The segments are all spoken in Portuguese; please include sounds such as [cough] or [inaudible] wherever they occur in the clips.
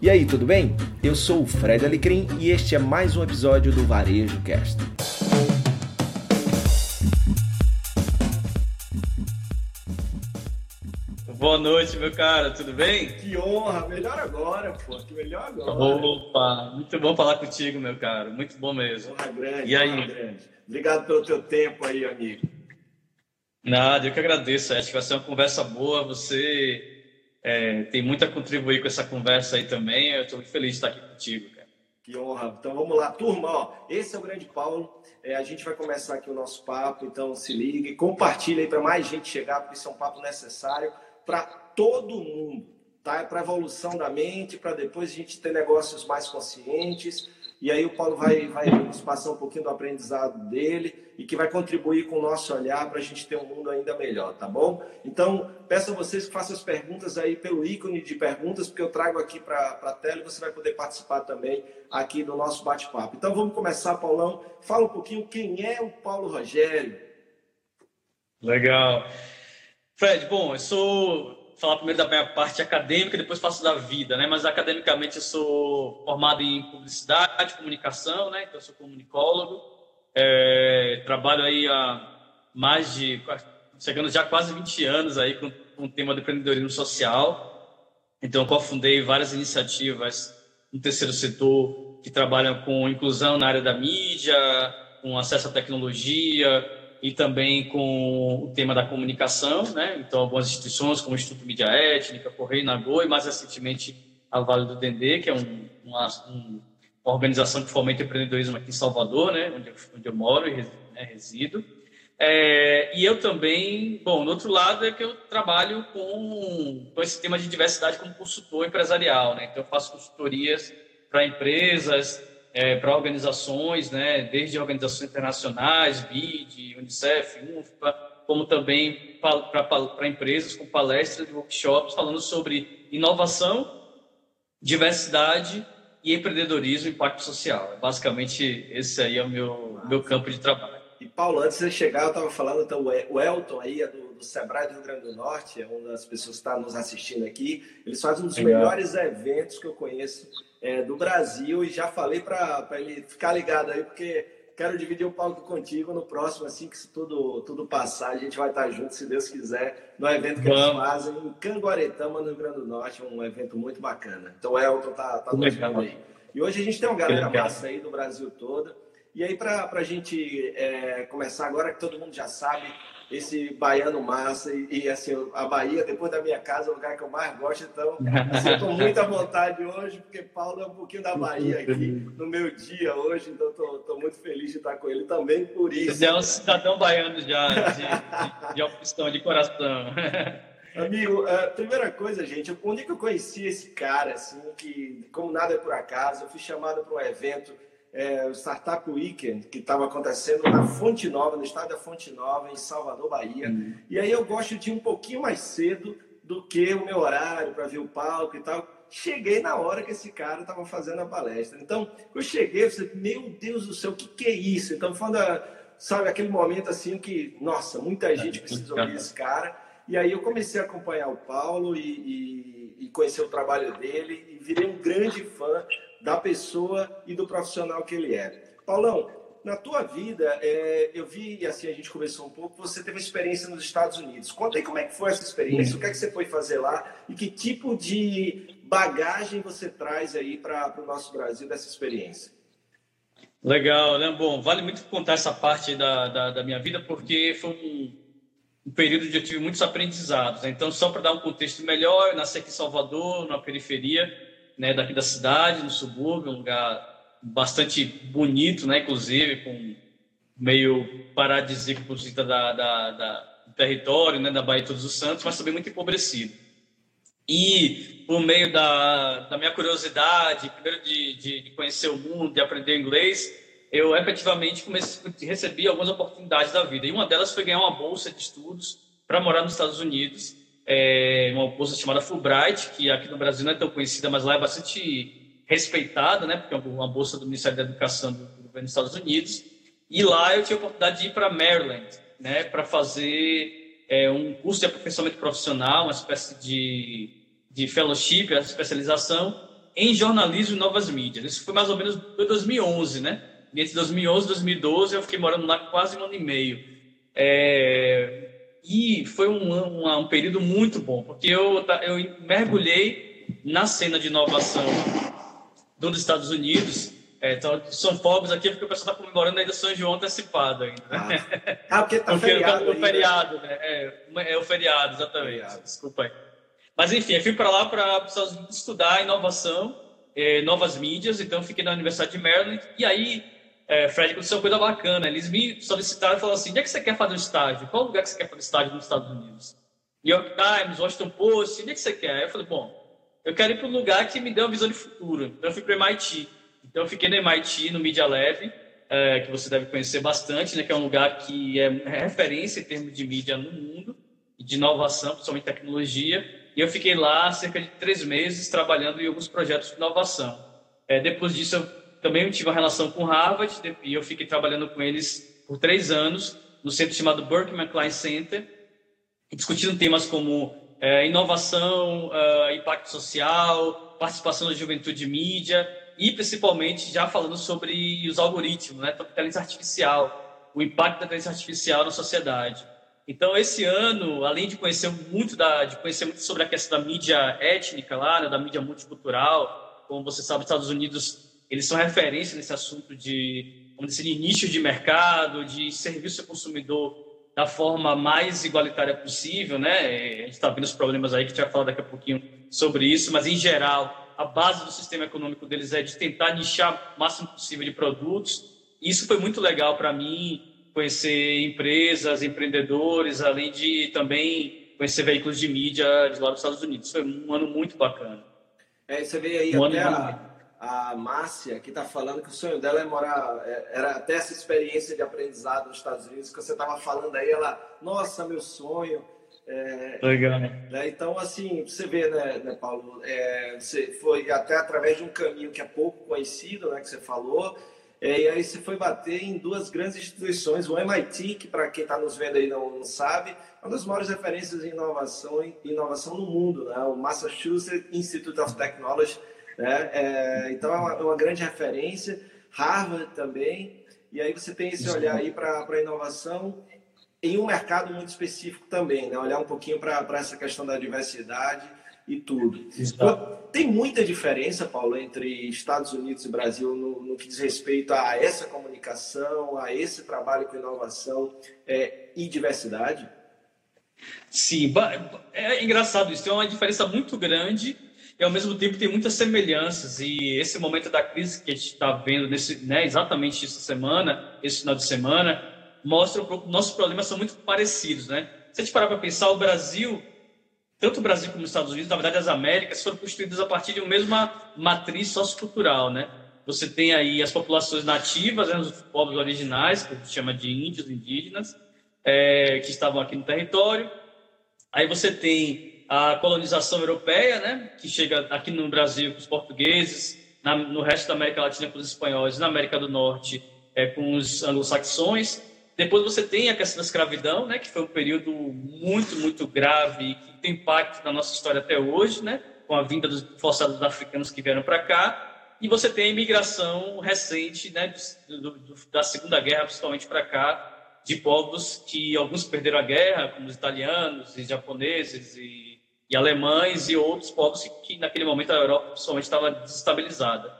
E aí, tudo bem? Eu sou o Fred Alecrim e este é mais um episódio do Varejo Cast. Boa noite, meu cara, tudo bem? Que honra, melhor agora, pô, que melhor agora. Opa, muito bom falar contigo, meu cara, muito bom mesmo. Honra grande, e aí? honra grande. Obrigado pelo teu tempo aí, amigo. Nada, eu que agradeço, acho que vai ser uma conversa boa, você é, tem muito a contribuir com essa conversa aí também. Eu estou muito feliz de estar aqui contigo, cara. Que honra. Então vamos lá, turma. Ó, esse é o Grande Paulo. É, a gente vai começar aqui o nosso papo, então se ligue, compartilhe aí para mais gente chegar, porque isso é um papo necessário para todo mundo, tá? É para evolução da mente, para depois a gente ter negócios mais conscientes. E aí o Paulo vai, vai nos passar um pouquinho do aprendizado dele e que vai contribuir com o nosso olhar para a gente ter um mundo ainda melhor, tá bom? Então, peço a vocês que façam as perguntas aí pelo ícone de perguntas, porque eu trago aqui para a tela e você vai poder participar também aqui do nosso bate-papo. Então, vamos começar, Paulão. Fala um pouquinho quem é o Paulo Rogério. Legal. Fred, bom, eu sou falar primeiro da minha parte acadêmica, depois faço da vida, né? Mas academicamente eu sou formado em publicidade, comunicação, né? Então eu sou comunicólogo. É, trabalho aí há mais de, chegando já quase 20 anos aí com, com o tema do empreendedorismo social. Então, eu cofundei várias iniciativas no terceiro setor que trabalham com inclusão na área da mídia, com acesso à tecnologia e também com o tema da comunicação, né? Então, algumas instituições como o Instituto Mídia Étnica, Correio Nagô e mais recentemente a Vale do Dendê, que é um, uma, um uma organização que fomenta o empreendedorismo aqui em Salvador, né, onde, eu, onde eu moro e né, resido. É, e eu também, bom, no outro lado é que eu trabalho com, com esse tema de diversidade como consultor empresarial, né? Então eu faço consultorias para empresas, é, para organizações, né? Desde organizações internacionais, BID, UNICEF, UNFPA, como também para empresas com palestras e workshops falando sobre inovação, diversidade e empreendedorismo e impacto social. É basicamente, esse aí é o meu, meu campo de trabalho. E Paulo, antes de você chegar, eu estava falando, então, o Elton aí é do, do Sebrae do Rio Grande do Norte, é uma das pessoas que está nos assistindo aqui. Eles fazem um dos Legal. melhores eventos que eu conheço é, do Brasil e já falei para ele ficar ligado aí, porque quero dividir o palco contigo no próximo, assim que tudo, tudo passar, a gente vai estar junto, se Deus quiser, no evento que Vamos. eles fazem em Canguaretama, no Rio Grande do Norte, um evento muito bacana. Então o Elton tá, tá nos aí. E hoje a gente tem uma galera massa aí do Brasil todo. E aí, para a gente é, começar agora, que todo mundo já sabe, esse baiano massa e, e, assim, a Bahia, depois da minha casa, é o lugar que eu mais gosto. Então, assim, eu estou muito à vontade hoje, porque Paulo é um pouquinho da Bahia aqui no meu dia hoje, então estou muito feliz de estar com ele também por isso. Você é um cidadão baiano já, de, de, de opção, de coração. Amigo, a primeira coisa, gente, onde é que eu conheci esse cara, assim, que como nada é por acaso, eu fui chamado para um evento é, o Startup Weekend, que estava acontecendo na Fonte Nova, no estado da Fonte Nova, em Salvador, Bahia. Uhum. E aí eu gosto de ir um pouquinho mais cedo do que o meu horário para ver o palco e tal. Cheguei na hora que esse cara estava fazendo a palestra. Então, eu cheguei e falei, meu Deus do céu, o que, que é isso? Então, foi sabe, aquele momento assim que, nossa, muita gente precisa ouvir esse cara. E aí eu comecei a acompanhar o Paulo e, e, e conhecer o trabalho dele e virei um grande fã da pessoa e do profissional que ele é. Paulão, na tua vida, é, eu vi, e assim a gente conversou um pouco, você teve experiência nos Estados Unidos. Conta aí como é que foi essa experiência, o que é que você foi fazer lá e que tipo de bagagem você traz aí para o nosso Brasil dessa experiência. Legal, né? Bom, vale muito contar essa parte da, da, da minha vida, porque foi um, um, período onde eu tive muitos aprendizados. Né? Então, só para dar um contexto melhor, eu nasci aqui em Salvador, na periferia, né, daqui da cidade, no subúrbio, um lugar bastante bonito, né, inclusive, com meio paradisíaco por conta da, da, da, do território, né, da Baía de Todos os Santos, mas também muito empobrecido. E por meio da, da minha curiosidade, primeiro de, de, de conhecer o mundo, de aprender inglês, eu efetivamente comecei, recebi algumas oportunidades da vida. E uma delas foi ganhar uma bolsa de estudos para morar nos Estados Unidos é, uma bolsa chamada Fulbright, que aqui no Brasil não é tão conhecida, mas lá é bastante respeitada, né? Porque é uma bolsa do Ministério da Educação do governo dos Estados Unidos. E lá eu tive a oportunidade de ir para Maryland, né? Para fazer é, um curso de aperfeiçoamento profissional, uma espécie de, de fellowship, a especialização, em jornalismo e novas mídias. Isso foi mais ou menos 2011, né? Entre 2011 e 2012 eu fiquei morando lá quase um ano e meio. É... E foi um, um, um, período muito bom, porque eu, eu mergulhei na cena de inovação dos Estados Unidos. É, então, são fogos aqui porque o pessoal está comemorando ainda São João antecipado ainda. Né? Ah, ah porque [laughs] está feriado. O, o feriado, né? É, é, o feriado, exatamente. Feriado. Desculpa aí. Mas enfim, eu fui para lá para estudar inovação, eh, novas mídias, então fiquei na Universidade de Maryland. E aí, eh, Fred, aconteceu uma coisa bacana. Eles me solicitaram e falaram assim: onde é que você quer fazer o estágio? Qual lugar que você quer fazer estágio nos Estados Unidos? New York Times, Washington Post, onde é que você quer? Aí eu falei: bom, eu quero ir para um lugar que me dê uma visão de futuro. Então eu fui para MIT. Então eu fiquei no MIT, no Media Lab, eh, que você deve conhecer bastante, né, que é um lugar que é referência em termos de mídia no mundo, de inovação, principalmente tecnologia. E eu fiquei lá cerca de três meses trabalhando em alguns projetos de inovação. É, depois disso, eu também tive uma relação com Harvard e eu fiquei trabalhando com eles por três anos no centro chamado Berkman Klein Center, discutindo temas como é, inovação, uh, impacto social, participação da juventude mídia e principalmente já falando sobre os algoritmos, né, inteligência artificial, o impacto da inteligência artificial na sociedade. Então, esse ano, além de conhecer muito, da, de conhecer muito sobre a questão da mídia étnica lá, né, da mídia multicultural, como você sabe, os Estados Unidos eles são referência nesse assunto de, vamos dizer, de nicho de mercado, de serviço ao consumidor da forma mais igualitária possível, né? A gente está vendo os problemas aí que a gente vai falar daqui a pouquinho sobre isso, mas em geral a base do sistema econômico deles é de tentar nichar o máximo possível de produtos. Isso foi muito legal para mim conhecer empresas, empreendedores, além de também conhecer veículos de mídia de lá dos Estados Unidos. Foi um ano muito bacana. É, você vê aí um até a, a Márcia, que está falando que o sonho dela é morar, é, era até essa experiência de aprendizado nos Estados Unidos, que você estava falando aí, ela, nossa, meu sonho. É, Legal. Né, então, assim, você vê, né, né Paulo, é, você foi até através de um caminho que é pouco conhecido, né, que você falou, é, e aí você foi bater em duas grandes instituições, o MIT, que para quem está nos vendo aí não, não, sabe, é uma das maiores referências em inovação, em inovação no mundo, né? o Massachusetts Institute of Technology. Né? É, então é uma, é uma, grande referência, Harvard também, e aí você tem esse olhar aí para a inovação em um mercado muito específico também, né? olhar um pouquinho para essa questão da diversidade e tudo. Exato. Tem muita diferença, Paulo, entre Estados Unidos e Brasil no, no, que diz respeito a essa comunicação, a esse trabalho com inovação é, e diversidade? Sim, é engraçado isso. Tem uma diferença muito grande e, ao mesmo tempo, tem muitas semelhanças. E esse momento da crise que a gente está vendo nesse, né, exatamente essa semana, esse final de semana, mostra que nossos problemas são muito parecidos. Né? Se a gente parar para pensar, o Brasil tanto o Brasil como os Estados Unidos, na verdade, as Américas foram construídas a partir de uma mesma matriz sociocultural, né? Você tem aí as populações nativas, né, os povos originais, que a gente chama de índios, indígenas, é, que estavam aqui no território. Aí você tem a colonização europeia, né, que chega aqui no Brasil com os portugueses, na, no resto da América Latina com os espanhóis, na América do Norte é, com os anglo-saxões. Depois você tem a questão da escravidão, né, que foi um período muito, muito grave, que tem impacto na nossa história até hoje, né, com a vinda dos forçados africanos que vieram para cá. E você tem a imigração recente, né, do, do, da Segunda Guerra, principalmente para cá, de povos que alguns perderam a guerra, como os italianos e japoneses e, e alemães, e outros povos que, que, naquele momento a Europa principalmente estava desestabilizada.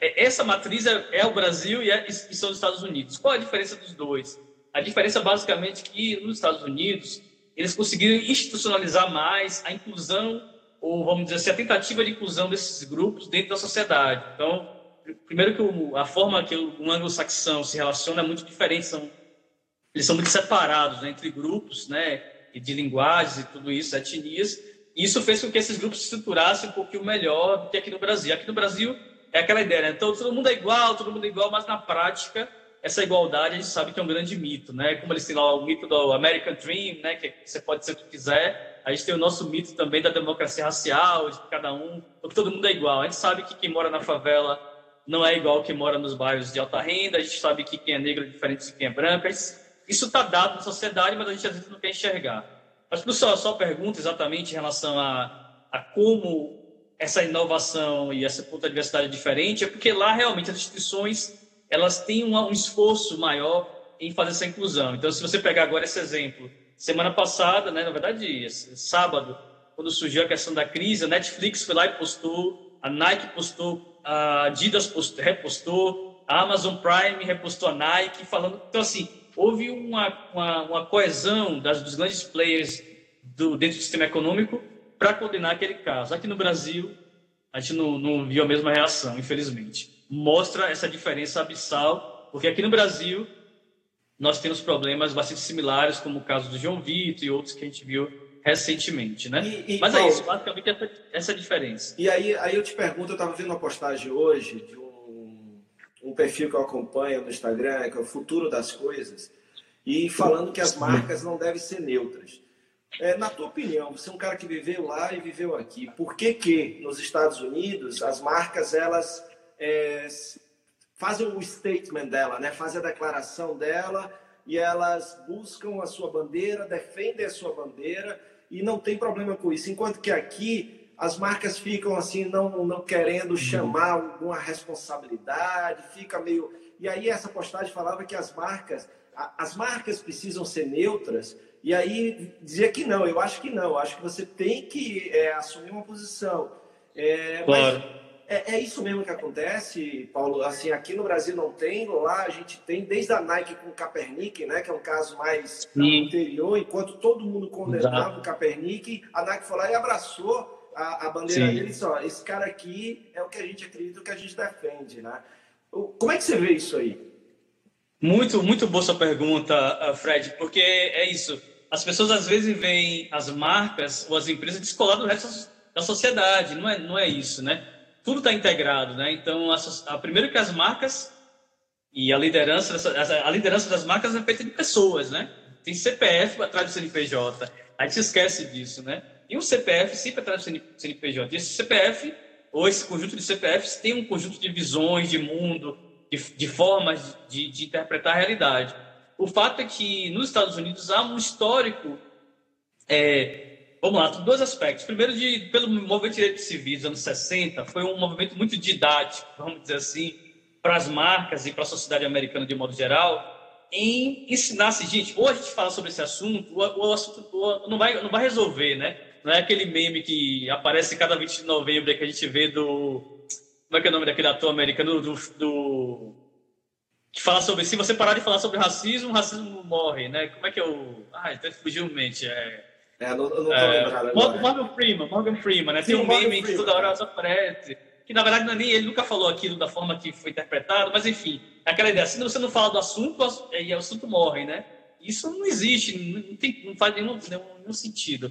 É, essa matriz é, é o Brasil e, é, e são os Estados Unidos. Qual a diferença dos dois? A diferença basicamente é que nos Estados Unidos eles conseguiram institucionalizar mais a inclusão ou vamos dizer assim a tentativa de inclusão desses grupos dentro da sociedade. Então, primeiro que o, a forma que o anglo-saxão se relaciona é muito diferente, são eles são muito separados né, entre grupos, né, de linguagens e tudo isso, etnias. E isso fez com que esses grupos se estruturassem um pouquinho melhor do que aqui no Brasil. Aqui no Brasil é aquela ideia, né? Então todo mundo é igual, todo mundo é igual, mas na prática essa igualdade a gente sabe que é um grande mito, né? Como eles têm lá o mito do American Dream, né? Que você pode ser o que quiser. A gente tem o nosso mito também da democracia racial, de cada um, que todo mundo é igual. A gente sabe que quem mora na favela não é igual quem mora nos bairros de alta renda. A gente sabe que quem é negro é diferente de quem é branco. Isso está dado na sociedade, mas a gente às vezes não quer enxergar. Mas, pessoal, a sua pergunta exatamente em relação a, a como essa inovação e essa ponto de diversidade diferente é porque lá realmente as instituições elas têm um, um esforço maior em fazer essa inclusão. Então, se você pegar agora esse exemplo, semana passada, né, na verdade, sábado, quando surgiu a questão da crise, a Netflix foi lá e postou, a Nike postou, a Adidas postou, repostou, a Amazon Prime repostou a Nike, falando. Então, assim, houve uma, uma, uma coesão das, dos grandes players do, dentro do sistema econômico para condenar aquele caso. Aqui no Brasil, a gente não, não viu a mesma reação, infelizmente. Mostra essa diferença abissal, porque aqui no Brasil nós temos problemas bastante similares, como o caso do João Vitor e outros que a gente viu recentemente, né? E, e, Mas é Paulo, é isso, basicamente essa, essa diferença. E aí, aí eu te pergunto, eu estava vendo uma postagem hoje de um, um perfil que eu acompanho no Instagram, que é o Futuro das Coisas, e falando que as marcas não devem ser neutras. É, na tua opinião, você é um cara que viveu lá e viveu aqui. Por que que nos Estados Unidos as marcas elas é, fazem o statement dela, né? Fazem a declaração dela e elas buscam a sua bandeira, defendem a sua bandeira e não tem problema com isso. Enquanto que aqui as marcas ficam assim não não querendo chamar alguma responsabilidade, fica meio e aí essa postagem falava que as marcas as marcas precisam ser neutras e aí dizia que não, eu acho que não, eu acho que você tem que é, assumir uma posição. É, claro. É, é, isso mesmo que acontece, Paulo. Assim, aqui no Brasil não tem, lá a gente tem, desde a Nike com o Kaepernick, né, que é um caso mais Sim. anterior, enquanto todo mundo condenava Exato. o Kaepernick, a Nike foi lá e abraçou a, a bandeira Sim. dele e disse: ó, esse cara aqui é o que a gente acredita, o que a gente defende, né? Como é que você vê isso aí? Muito, muito boa sua pergunta, Fred, porque é isso as pessoas às vezes veem as marcas ou as empresas descoladas do resto da sociedade. Não é, não é isso, né? Tudo está integrado, né? Então, a, a, primeiro que as marcas e a liderança, a liderança das marcas é feita de pessoas, né? Tem CPF atrás do CNPJ. A gente esquece disso, né? E um CPF sempre atrás do CNPJ. E esse CPF, ou esse conjunto de CPFs, tem um conjunto de visões de mundo, de, de formas de, de interpretar a realidade. O fato é que nos Estados Unidos há um histórico. É, vamos lá, dois aspectos. Primeiro, de, pelo movimento de direitos civis dos anos 60, foi um movimento muito didático, vamos dizer assim, para as marcas e para a sociedade americana de modo geral, em ensinar-se, gente, ou a gente fala sobre esse assunto, ou, o assunto ou não, vai, não vai resolver, né? Não é aquele meme que aparece cada 20 de novembro que a gente vê do. Como é que é o nome daquele ator americano? Do, do que fala sobre se você parar de falar sobre racismo, o racismo morre, né? Como é que é o. Ah, até fugiu mente. É, é não, não tô é, lembrado. Morgan Freeman, Morgan Freeman, né? Sim, Tem um meme que toda hora aparece. Que na verdade é nem ele nunca falou aquilo da forma que foi interpretado, mas enfim, é aquela ideia, se você não fala do assunto, o assunto morre, né? Isso não existe, não, tem, não faz nenhum, nenhum sentido.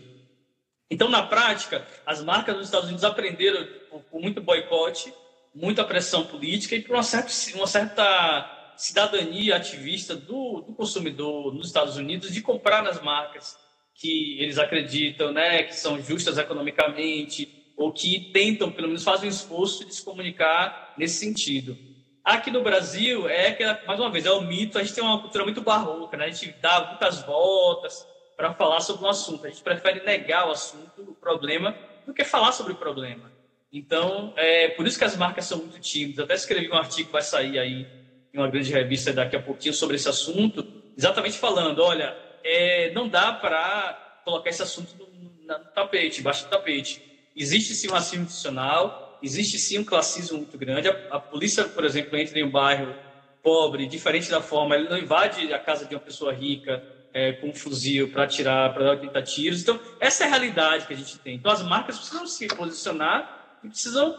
Então, na prática, as marcas dos Estados Unidos aprenderam com muito boicote, muita pressão política e por uma certa, uma certa cidadania ativista do, do, consumidor nos Estados Unidos de comprar nas marcas que eles acreditam, né, que são justas economicamente ou que tentam, pelo menos, fazem um esforço de se comunicar nesse sentido. Aqui no Brasil é que, mais uma vez, é o mito. A gente tem uma cultura muito barroca, né? A gente dá muitas voltas para falar sobre um assunto. A gente prefere negar o assunto, o problema, do que falar sobre o problema. Então, é por isso que as marcas são muito tímidas. Até escrevi um artigo vai sair aí em uma grande revista daqui a pouquinho sobre esse assunto, exatamente falando, olha, é, não dá para colocar esse assunto no, no tapete, embaixo do tapete. Existe sim um racismo institucional, existe sim um classismo muito grande. A, a, polícia, por exemplo, entra em um bairro pobre, diferente da forma, ele não invade a casa de uma pessoa rica é, com um fuzil para atirar, para 80 tiros. Então, essa é a realidade que a gente tem. Então, as marcas precisam se posicionar e precisam,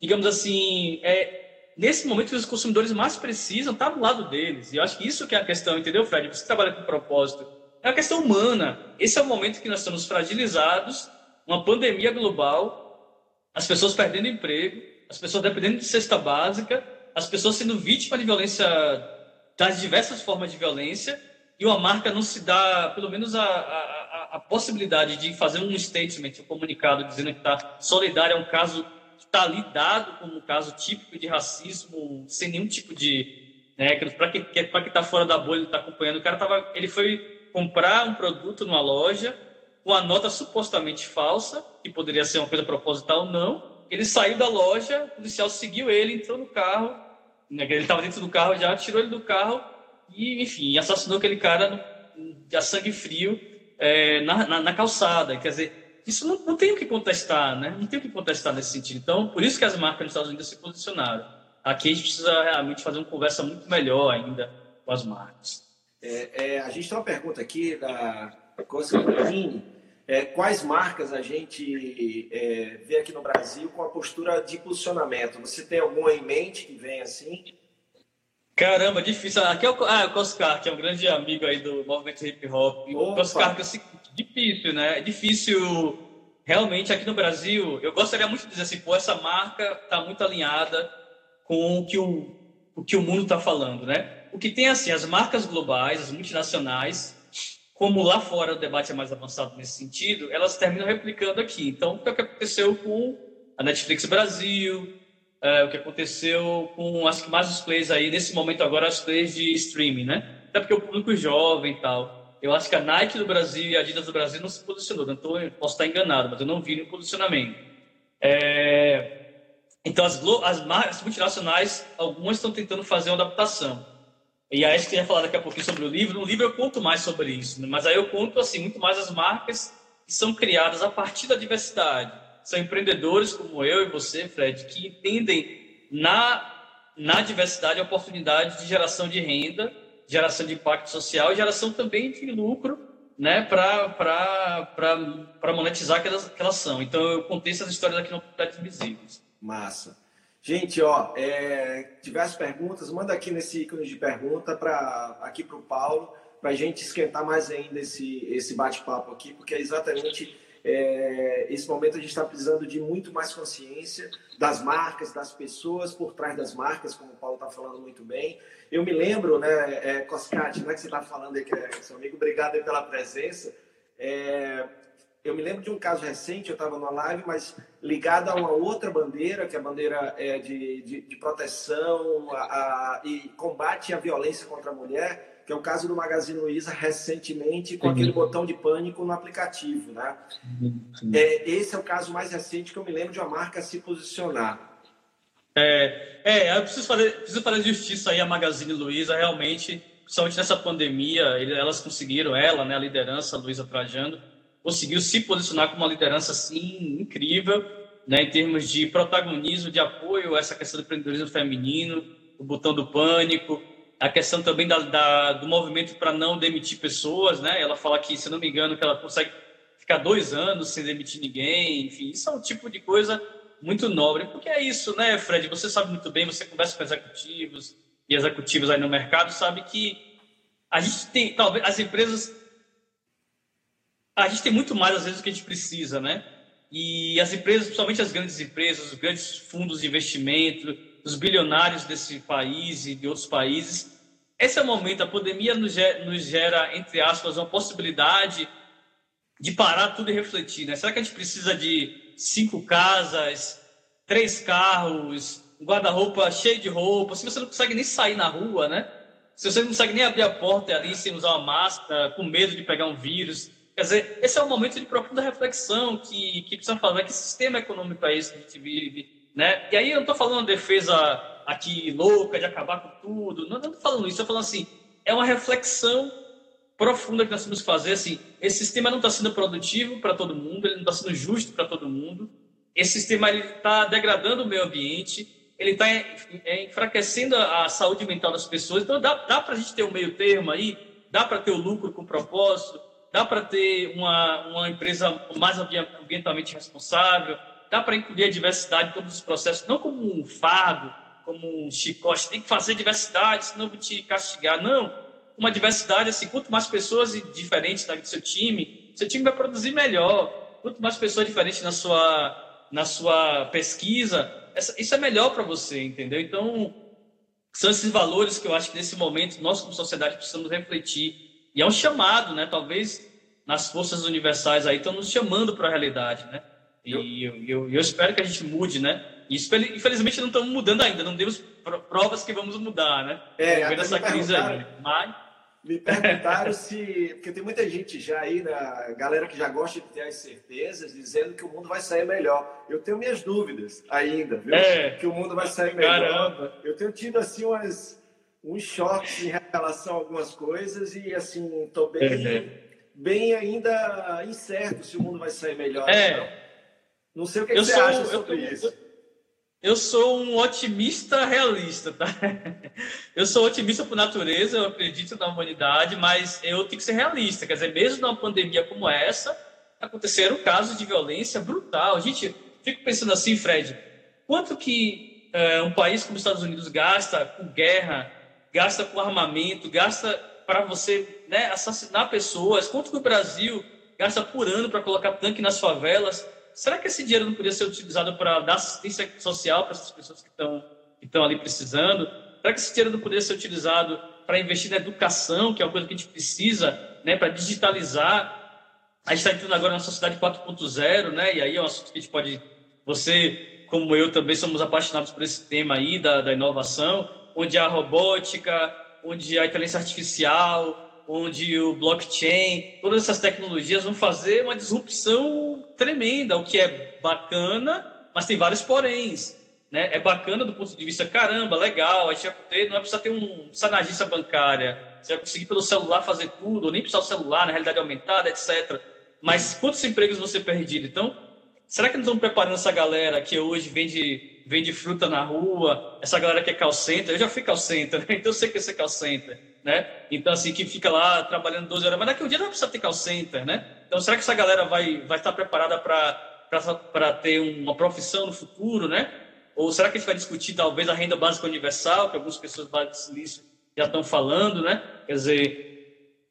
digamos assim, é, nesse momento que os consumidores mais precisam está do lado deles. E eu acho que isso que é a questão, entendeu, Fred? Você trabalha com propósito. É uma questão humana. Esse é o momento que nós estamos fragilizados, uma pandemia global, as pessoas perdendo emprego, as pessoas dependendo de cesta básica, as pessoas sendo vítimas de violência, das diversas formas de violência, e uma marca não se dá, pelo menos, a, a, a possibilidade de fazer um statement, um comunicado dizendo que está solidário a um caso está ali dado como um caso típico de racismo, sem nenhum tipo de. Né, para quem está fora da bolha, está acompanhando, o cara tava, ele foi comprar um produto numa loja com a nota supostamente falsa, que poderia ser uma coisa proposital ou não. Ele saiu da loja, o policial seguiu ele, entrou no carro, né, ele estava dentro do carro já, tirou ele do carro e, enfim, assassinou aquele cara a sangue frio é, na, na, na, calçada. Quer dizer, isso não, não tem o que contestar, né? Não tem o que contestar nesse sentido. Então, por isso que as marcas nos Estados Unidos se posicionaram. Aqui a gente precisa realmente fazer uma conversa muito melhor ainda com as marcas. É, é, a gente tem uma pergunta aqui da Constantine. É, quais marcas a gente é, vê aqui no Brasil com a postura de posicionamento? Você tem alguma em mente que vem assim? Caramba, difícil. Aqui é o, ah, o Coscar, que é um grande amigo aí do movimento hip hop. O Coscar, que é difícil, né? É difícil, realmente, aqui no Brasil, eu gostaria muito de dizer assim, pô, essa marca está muito alinhada com o que o, o, que o mundo está falando, né? O que tem, assim, as marcas globais, as multinacionais, como lá fora o debate é mais avançado nesse sentido, elas terminam replicando aqui. Então, o que aconteceu com a Netflix Brasil, é, o que aconteceu com as mais os plays aí, nesse momento agora, as plays de streaming, né? Até porque o público jovem e tal. Eu acho que a Nike do Brasil e a Adidas do Brasil não se posicionou. Não tô, posso estar enganado, mas eu não vi no posicionamento. É... Então, as, as multinacionais, algumas estão tentando fazer uma adaptação. E aí, acho que eu ia falar daqui a pouquinho sobre o livro. No livro eu conto mais sobre isso, né? mas aí eu conto assim muito mais as marcas que são criadas a partir da diversidade são empreendedores como eu e você, Fred, que entendem na, na diversidade a oportunidade de geração de renda, geração de impacto social e geração também de lucro né, para monetizar aquelas, aquelas são. Então, eu contei essas histórias aqui no Projetos Invisíveis. Massa. Gente, ó, é, tiver perguntas, manda aqui nesse ícone de pergunta para aqui para o Paulo, para a gente esquentar mais ainda esse, esse bate-papo aqui, porque é exatamente é, esse momento a gente está precisando de muito mais consciência das marcas, das pessoas por trás das marcas, como o Paulo está falando muito bem. Eu me lembro, né, é, Coscate, né, que você está falando aí, que é seu amigo, obrigado pela presença. É, eu me lembro de um caso recente, eu estava numa live, mas ligada a uma outra bandeira, que é a bandeira é, de, de, de proteção a, a, e combate à violência contra a mulher que é o caso do Magazine Luiza recentemente com aquele botão de pânico no aplicativo, né? É, esse é o caso mais recente que eu me lembro de uma marca se posicionar. É, é eu preciso fazer, preciso fazer justiça aí a Magazine Luiza, realmente, principalmente nessa pandemia, elas conseguiram, ela, né, a liderança, a Luiza Trajano, conseguiu se posicionar como uma liderança, assim, incrível, né, em termos de protagonismo, de apoio a essa questão do empreendedorismo feminino, o botão do pânico, a questão também da, da do movimento para não demitir pessoas, né? Ela fala que, se não me engano, que ela consegue ficar dois anos sem demitir ninguém, enfim, isso é um tipo de coisa muito nobre, porque é isso, né, Fred? Você sabe muito bem, você conversa com executivos e executivos aí no mercado, sabe que a gente tem, talvez, as empresas, a gente tem muito mais às vezes do que a gente precisa, né? E as empresas, principalmente as grandes empresas, os grandes fundos de investimento, os bilionários desse país e de outros países. Esse é o momento, a pandemia nos gera, entre aspas, uma possibilidade de parar tudo e refletir. Né? Será que a gente precisa de cinco casas, três carros, um guarda-roupa cheio de roupa? Se você não consegue nem sair na rua, né? Se você não consegue nem abrir a porta ali sem usar uma máscara, com medo de pegar um vírus. Quer dizer, esse é um momento de profunda reflexão que, que precisa falar. Que sistema econômico é esse que a gente vive? Né? E aí eu não estou falando defesa aqui louca de acabar com tudo, não estou falando isso, estou falando assim, é uma reflexão profunda que nós temos que fazer, assim, esse sistema não está sendo produtivo para todo mundo, ele não está sendo justo para todo mundo, esse sistema está degradando o meio ambiente, ele está é, enfraquecendo a saúde mental das pessoas, então dá, dá para a gente ter um meio termo aí, dá para ter o lucro com propósito, dá para ter uma, uma empresa mais ambientalmente responsável, dá para incluir a diversidade em todos os processos, não como um fardo, como um chicote, tem que fazer diversidade, senão eu vou te castigar. Não, uma diversidade, assim, quanto mais pessoas diferentes do seu time, seu time vai produzir melhor. Quanto mais pessoas diferentes na sua, na sua pesquisa, essa, isso é melhor para você, entendeu? Então, são esses valores que eu acho que nesse momento nós, como sociedade, precisamos refletir. E é um chamado, né? Talvez nas forças universais aí estão nos chamando para a realidade, né? E eu, eu, eu, espero que a gente mude, né? E infelizmente não estamos mudando ainda, não temos provas que vamos mudar, né? É, essa crise aí. Mas... me perguntaram se. Porque tem muita gente já aí, na galera que já gosta de ter as certezas, dizendo que o mundo vai sair melhor. Eu tenho minhas dúvidas ainda, viu? É, que o mundo vai sair melhor. Caramba. Eu tenho tido assim umas, uns choques em relação a algumas coisas e assim, estou bem, uhum. bem ainda incerto se o mundo vai sair melhor. É. Não, não sei o que, que você sou, acha sobre eu, isso. Eu sou um otimista realista, tá? [laughs] Eu sou otimista por natureza, eu acredito na humanidade, mas eu tenho que ser realista. Quer dizer, mesmo numa pandemia como essa, aconteceram casos de violência brutal. Gente, fico pensando assim, Fred, quanto que é, um país como os Estados Unidos gasta com guerra, gasta com armamento, gasta para você né, assassinar pessoas? Quanto que o Brasil gasta por ano para colocar tanque nas favelas? Será que esse dinheiro não poderia ser utilizado para dar assistência social para essas pessoas que estão, que estão ali precisando? Será que esse dinheiro não poderia ser utilizado para investir na educação, que é uma coisa que a gente precisa, né, para digitalizar? A gente está entrando agora na sociedade 4.0, né, e aí é um assunto que a gente pode... Você, como eu, também somos apaixonados por esse tema aí da, da inovação, onde a robótica, onde a inteligência artificial, onde o blockchain, todas essas tecnologias vão fazer uma disrupção tremenda, o que é bacana, mas tem vários poréns. Né? É bacana do ponto de vista, caramba, legal, a gente vai ter, não é precisa ter um sanagista bancária, você vai conseguir pelo celular fazer tudo, ou nem precisar do celular, na realidade aumentada, etc. Mas quantos empregos vão ser perdidos? Então, será que não estão preparando essa galera que hoje vende, vende fruta na rua, essa galera que é call center? Eu já fui call center, né? então eu sei que ser call center né? Então, assim, que fica lá trabalhando 12 horas, mas daqui a um dia não precisa ter call center, né? Então, será que essa galera vai, vai estar preparada para ter uma profissão no futuro, né? Ou será que a gente vai discutir, talvez, a renda básica universal, que algumas pessoas do Silício já estão falando, né? Quer dizer,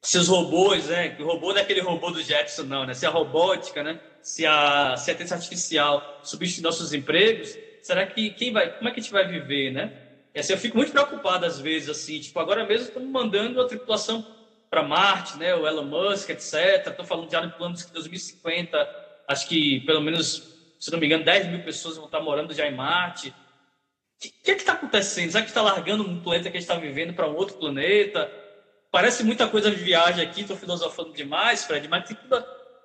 se os robôs, né? O robô não é aquele robô do Jetson, não, né? Se a robótica, né? Se a, se a inteligência artificial substituir nossos empregos, será que quem vai, como é que a gente vai viver, né? E assim, eu fico muito preocupado às vezes, assim, tipo, agora mesmo estamos mandando a tripulação para Marte, né, o Elon Musk, etc. Estou falando já no plano de 2050, acho que pelo menos, se não me engano, 10 mil pessoas vão estar morando já em Marte. O que, que é que está acontecendo? Será que está largando um planeta que a gente está vivendo para um outro planeta? Parece muita coisa de viagem aqui, estou filosofando demais, Fred, mas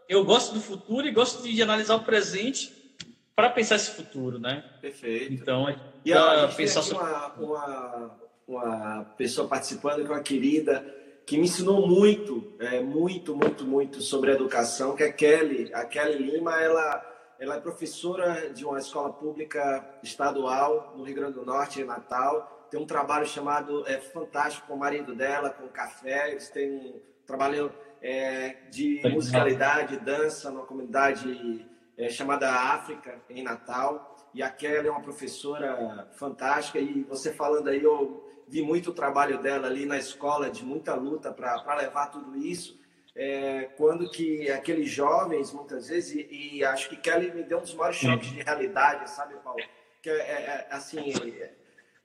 eu gosto do futuro e gosto de analisar o presente para pensar esse futuro, né? Perfeito. Então, e a, a gente pensar tem uma, uma, uma pessoa participando que é uma querida que me ensinou muito, é, muito, muito, muito sobre educação, que é a Kelly. A Kelly Lima, ela, ela é professora de uma escola pública estadual no Rio Grande do Norte, em Natal. Tem um trabalho chamado é, Fantástico com o marido dela, com café. Eles têm um trabalho é, de musicalidade, dança numa comunidade é, chamada África, em Natal. E a Kelly é uma professora fantástica. E você falando aí, eu vi muito o trabalho dela ali na escola, de muita luta para levar tudo isso. É, quando que aqueles jovens, muitas vezes, e, e, acho que Kelly me deu um dos maiores choques de realidade, sabe, Paulo? Que é, é, é assim, é,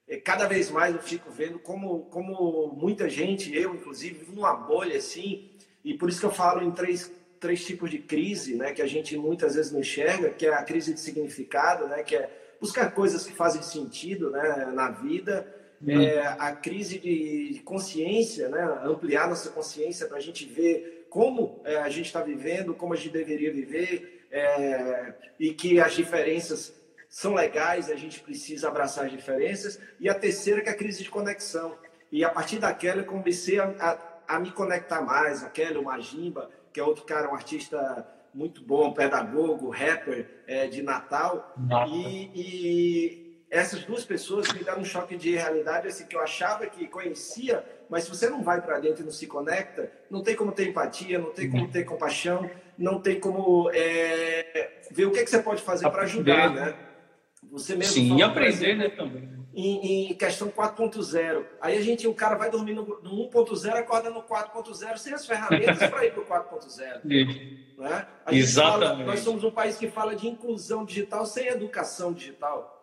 é, cada vez mais eu fico vendo como, como muita gente, eu inclusive, vivo numa bolha assim, e por isso que eu falo em três três tipos de crise, né, que a gente muitas vezes não enxerga, que é a crise de significado, né, que é buscar coisas que fazem sentido, né, na vida, uhum. é, a crise de consciência, né, ampliar nossa consciência para a gente ver como é, a gente está vivendo, como a gente deveria viver, é, e que as diferenças são legais, a gente precisa abraçar as diferenças. E a terceira que é a crise de conexão. E a partir daquela eu comecei a, a, a me conectar mais, aquela, o Magimba, que é outro cara, um artista muito bom, pedagogo, rapper é, de Natal. E, e, essas duas pessoas me deram um choque de realidade, assim, que eu achava que conhecia, mas se você não vai para dentro e não se conecta, não tem como ter empatia, não tem como ter compaixão, não tem como é, ver o que, é que você pode fazer para ajudar, né? Você mesmo Sim, e aprender, né, também em, em questão 4.0. Aí a gente, o cara vai dormir no, no 1.0, acorda no 4.0 sem as ferramentas para ir para o 4.0. Né? Exatamente. Fala, nós somos um país que fala de inclusão digital sem educação digital.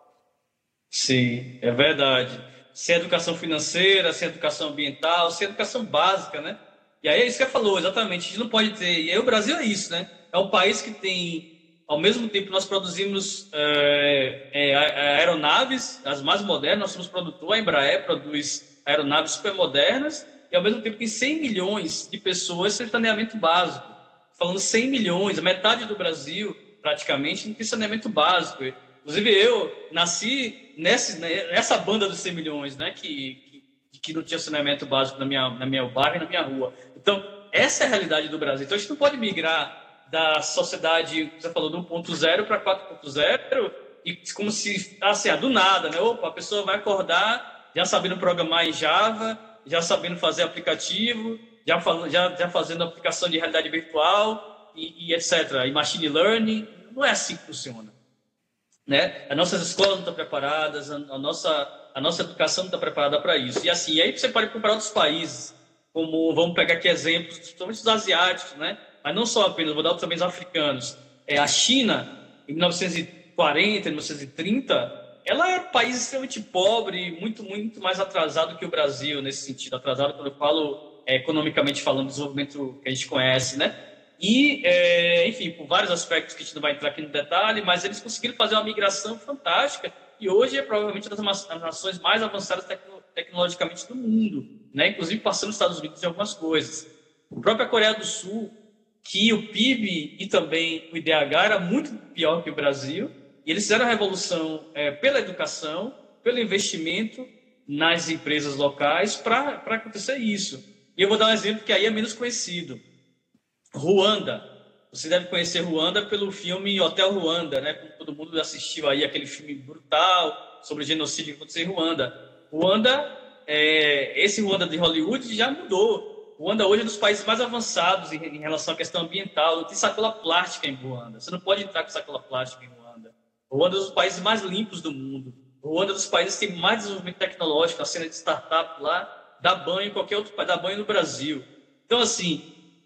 Sim, é verdade. Sem educação financeira, sem educação ambiental, sem educação básica, né? E aí é isso que você falou, exatamente. A gente não pode ter. E aí o Brasil é isso, né? É um país que tem ao mesmo tempo, nós produzimos é, é, aeronaves, as mais modernas, nós somos produtor, a Embraer produz aeronaves super modernas, e ao mesmo tempo tem 100 milhões de pessoas sem saneamento básico. Falando 100 milhões, a metade do Brasil, praticamente, não tem saneamento básico. Inclusive, eu nasci nessa, nessa banda dos 100 milhões, né? Que, que, que não tinha saneamento básico na minha, na minha bairro e na minha rua. Então, essa é a realidade do Brasil. Então, a gente não pode migrar da sociedade, você falou, do 1.0 para 4.0 e como se, assim, ah, do nada, né? Opa, a pessoa vai acordar já sabendo programar em Java, já sabendo fazer aplicativo, já, já, já fazendo aplicação de realidade virtual e, e, etc. E machine learning. Não é assim que funciona. Né? As nossas escolas não estão preparadas, a, a nossa, a nossa educação não está preparada para isso. E assim, aí você pode comparar outros países, como, vamos pegar aqui exemplos, principalmente os asiáticos, né? Mas não só apenas, vou dar também os africanos. É, a China, em 1940, 1930, ela é um país extremamente pobre, muito, muito mais atrasado que o Brasil nesse sentido. Atrasado quando eu falo é, economicamente falando, desenvolvimento que a gente conhece, né? E, é, enfim, por vários aspectos que a gente não vai entrar aqui no detalhe, mas eles conseguiram fazer uma migração fantástica e hoje é provavelmente uma das nações mais avançadas tecno tecnologicamente do mundo, né? Inclusive passando os Estados Unidos em algumas coisas. A própria Coreia do Sul, que o PIB e também o IDH era muito pior que o Brasil, e eles fizeram a revolução é, pela educação, pelo investimento nas empresas locais para acontecer isso. E eu vou dar um exemplo que aí é menos conhecido. Ruanda. Você deve conhecer Ruanda pelo filme Hotel Ruanda, né? Todo mundo assistiu aí aquele filme brutal sobre o genocídio que aconteceu em Ruanda. Ruanda, é, esse Ruanda de Hollywood já mudou. Ruanda hoje é um dos países mais avançados em, em relação à questão ambiental. Não tem sacola plástica em Ruanda. Você não pode entrar com sacola plástica em Ruanda. Ruanda é um dos países mais limpos do mundo. Ruanda é um dos países que tem mais desenvolvimento tecnológico, a cena de startup lá dá banho em qualquer outro país, dá banho no Brasil. Então, assim,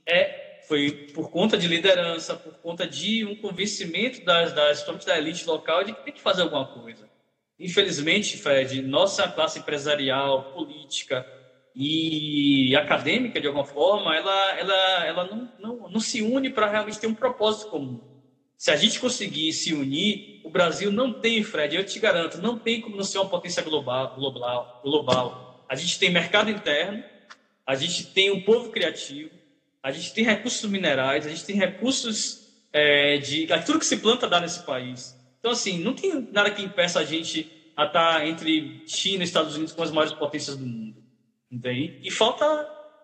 é, foi por conta de liderança, por conta de um convencimento das, das, da elite local de que tem que fazer alguma coisa. Infelizmente, Fred, nossa classe empresarial, política e acadêmica, de alguma forma, ela, ela, ela não, não, não se une para realmente ter um propósito comum. Se a gente conseguir se unir, o Brasil não tem, Fred, eu te garanto, não tem como não ser uma potência global, global, global. A gente tem mercado interno, a gente tem um povo criativo, a gente tem recursos minerais, a gente tem recursos é, de. Tudo que se planta dá nesse país. Então, assim, não tem nada que impeça a gente a estar entre China e Estados Unidos com as maiores potências do mundo. Entende? E falta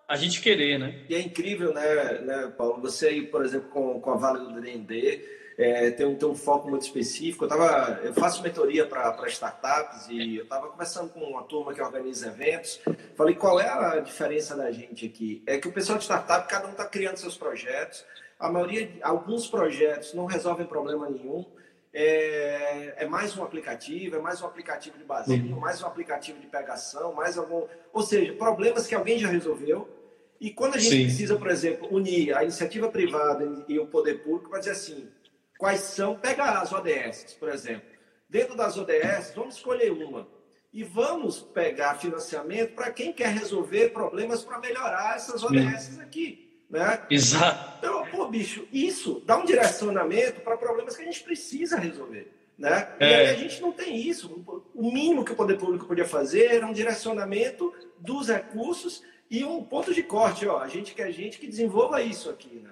a gente querer, né? E é incrível, né, né Paulo? Você aí, por exemplo, com, com a Vale do DND, é, tem, um, tem um foco muito específico. Eu, tava, eu faço mentoria para startups e eu estava conversando com uma turma que organiza eventos. Falei, qual é a diferença da gente aqui? É que o pessoal de startup, cada um está criando seus projetos. A maioria, alguns projetos não resolvem problema nenhum. É, é, mais um aplicativo, é mais um aplicativo de baseio, uhum. mais um aplicativo de pegação, mais algum. Ou seja, problemas que alguém já resolveu. E quando a gente Sim. precisa, por exemplo, unir a iniciativa privada e o poder público para dizer assim, quais são. Pega as ODS, por exemplo. Dentro das ODS, vamos escolher uma. E vamos pegar financiamento para quem quer resolver problemas para melhorar essas ODS aqui. Né? Exato. Então, pô, bicho, isso dá um direcionamento para problemas que a gente precisa resolver. Né? É. E aí a gente não tem isso. O mínimo que o poder público podia fazer era um direcionamento dos recursos e um ponto de corte. Ó, a gente quer gente que desenvolva isso aqui. Né?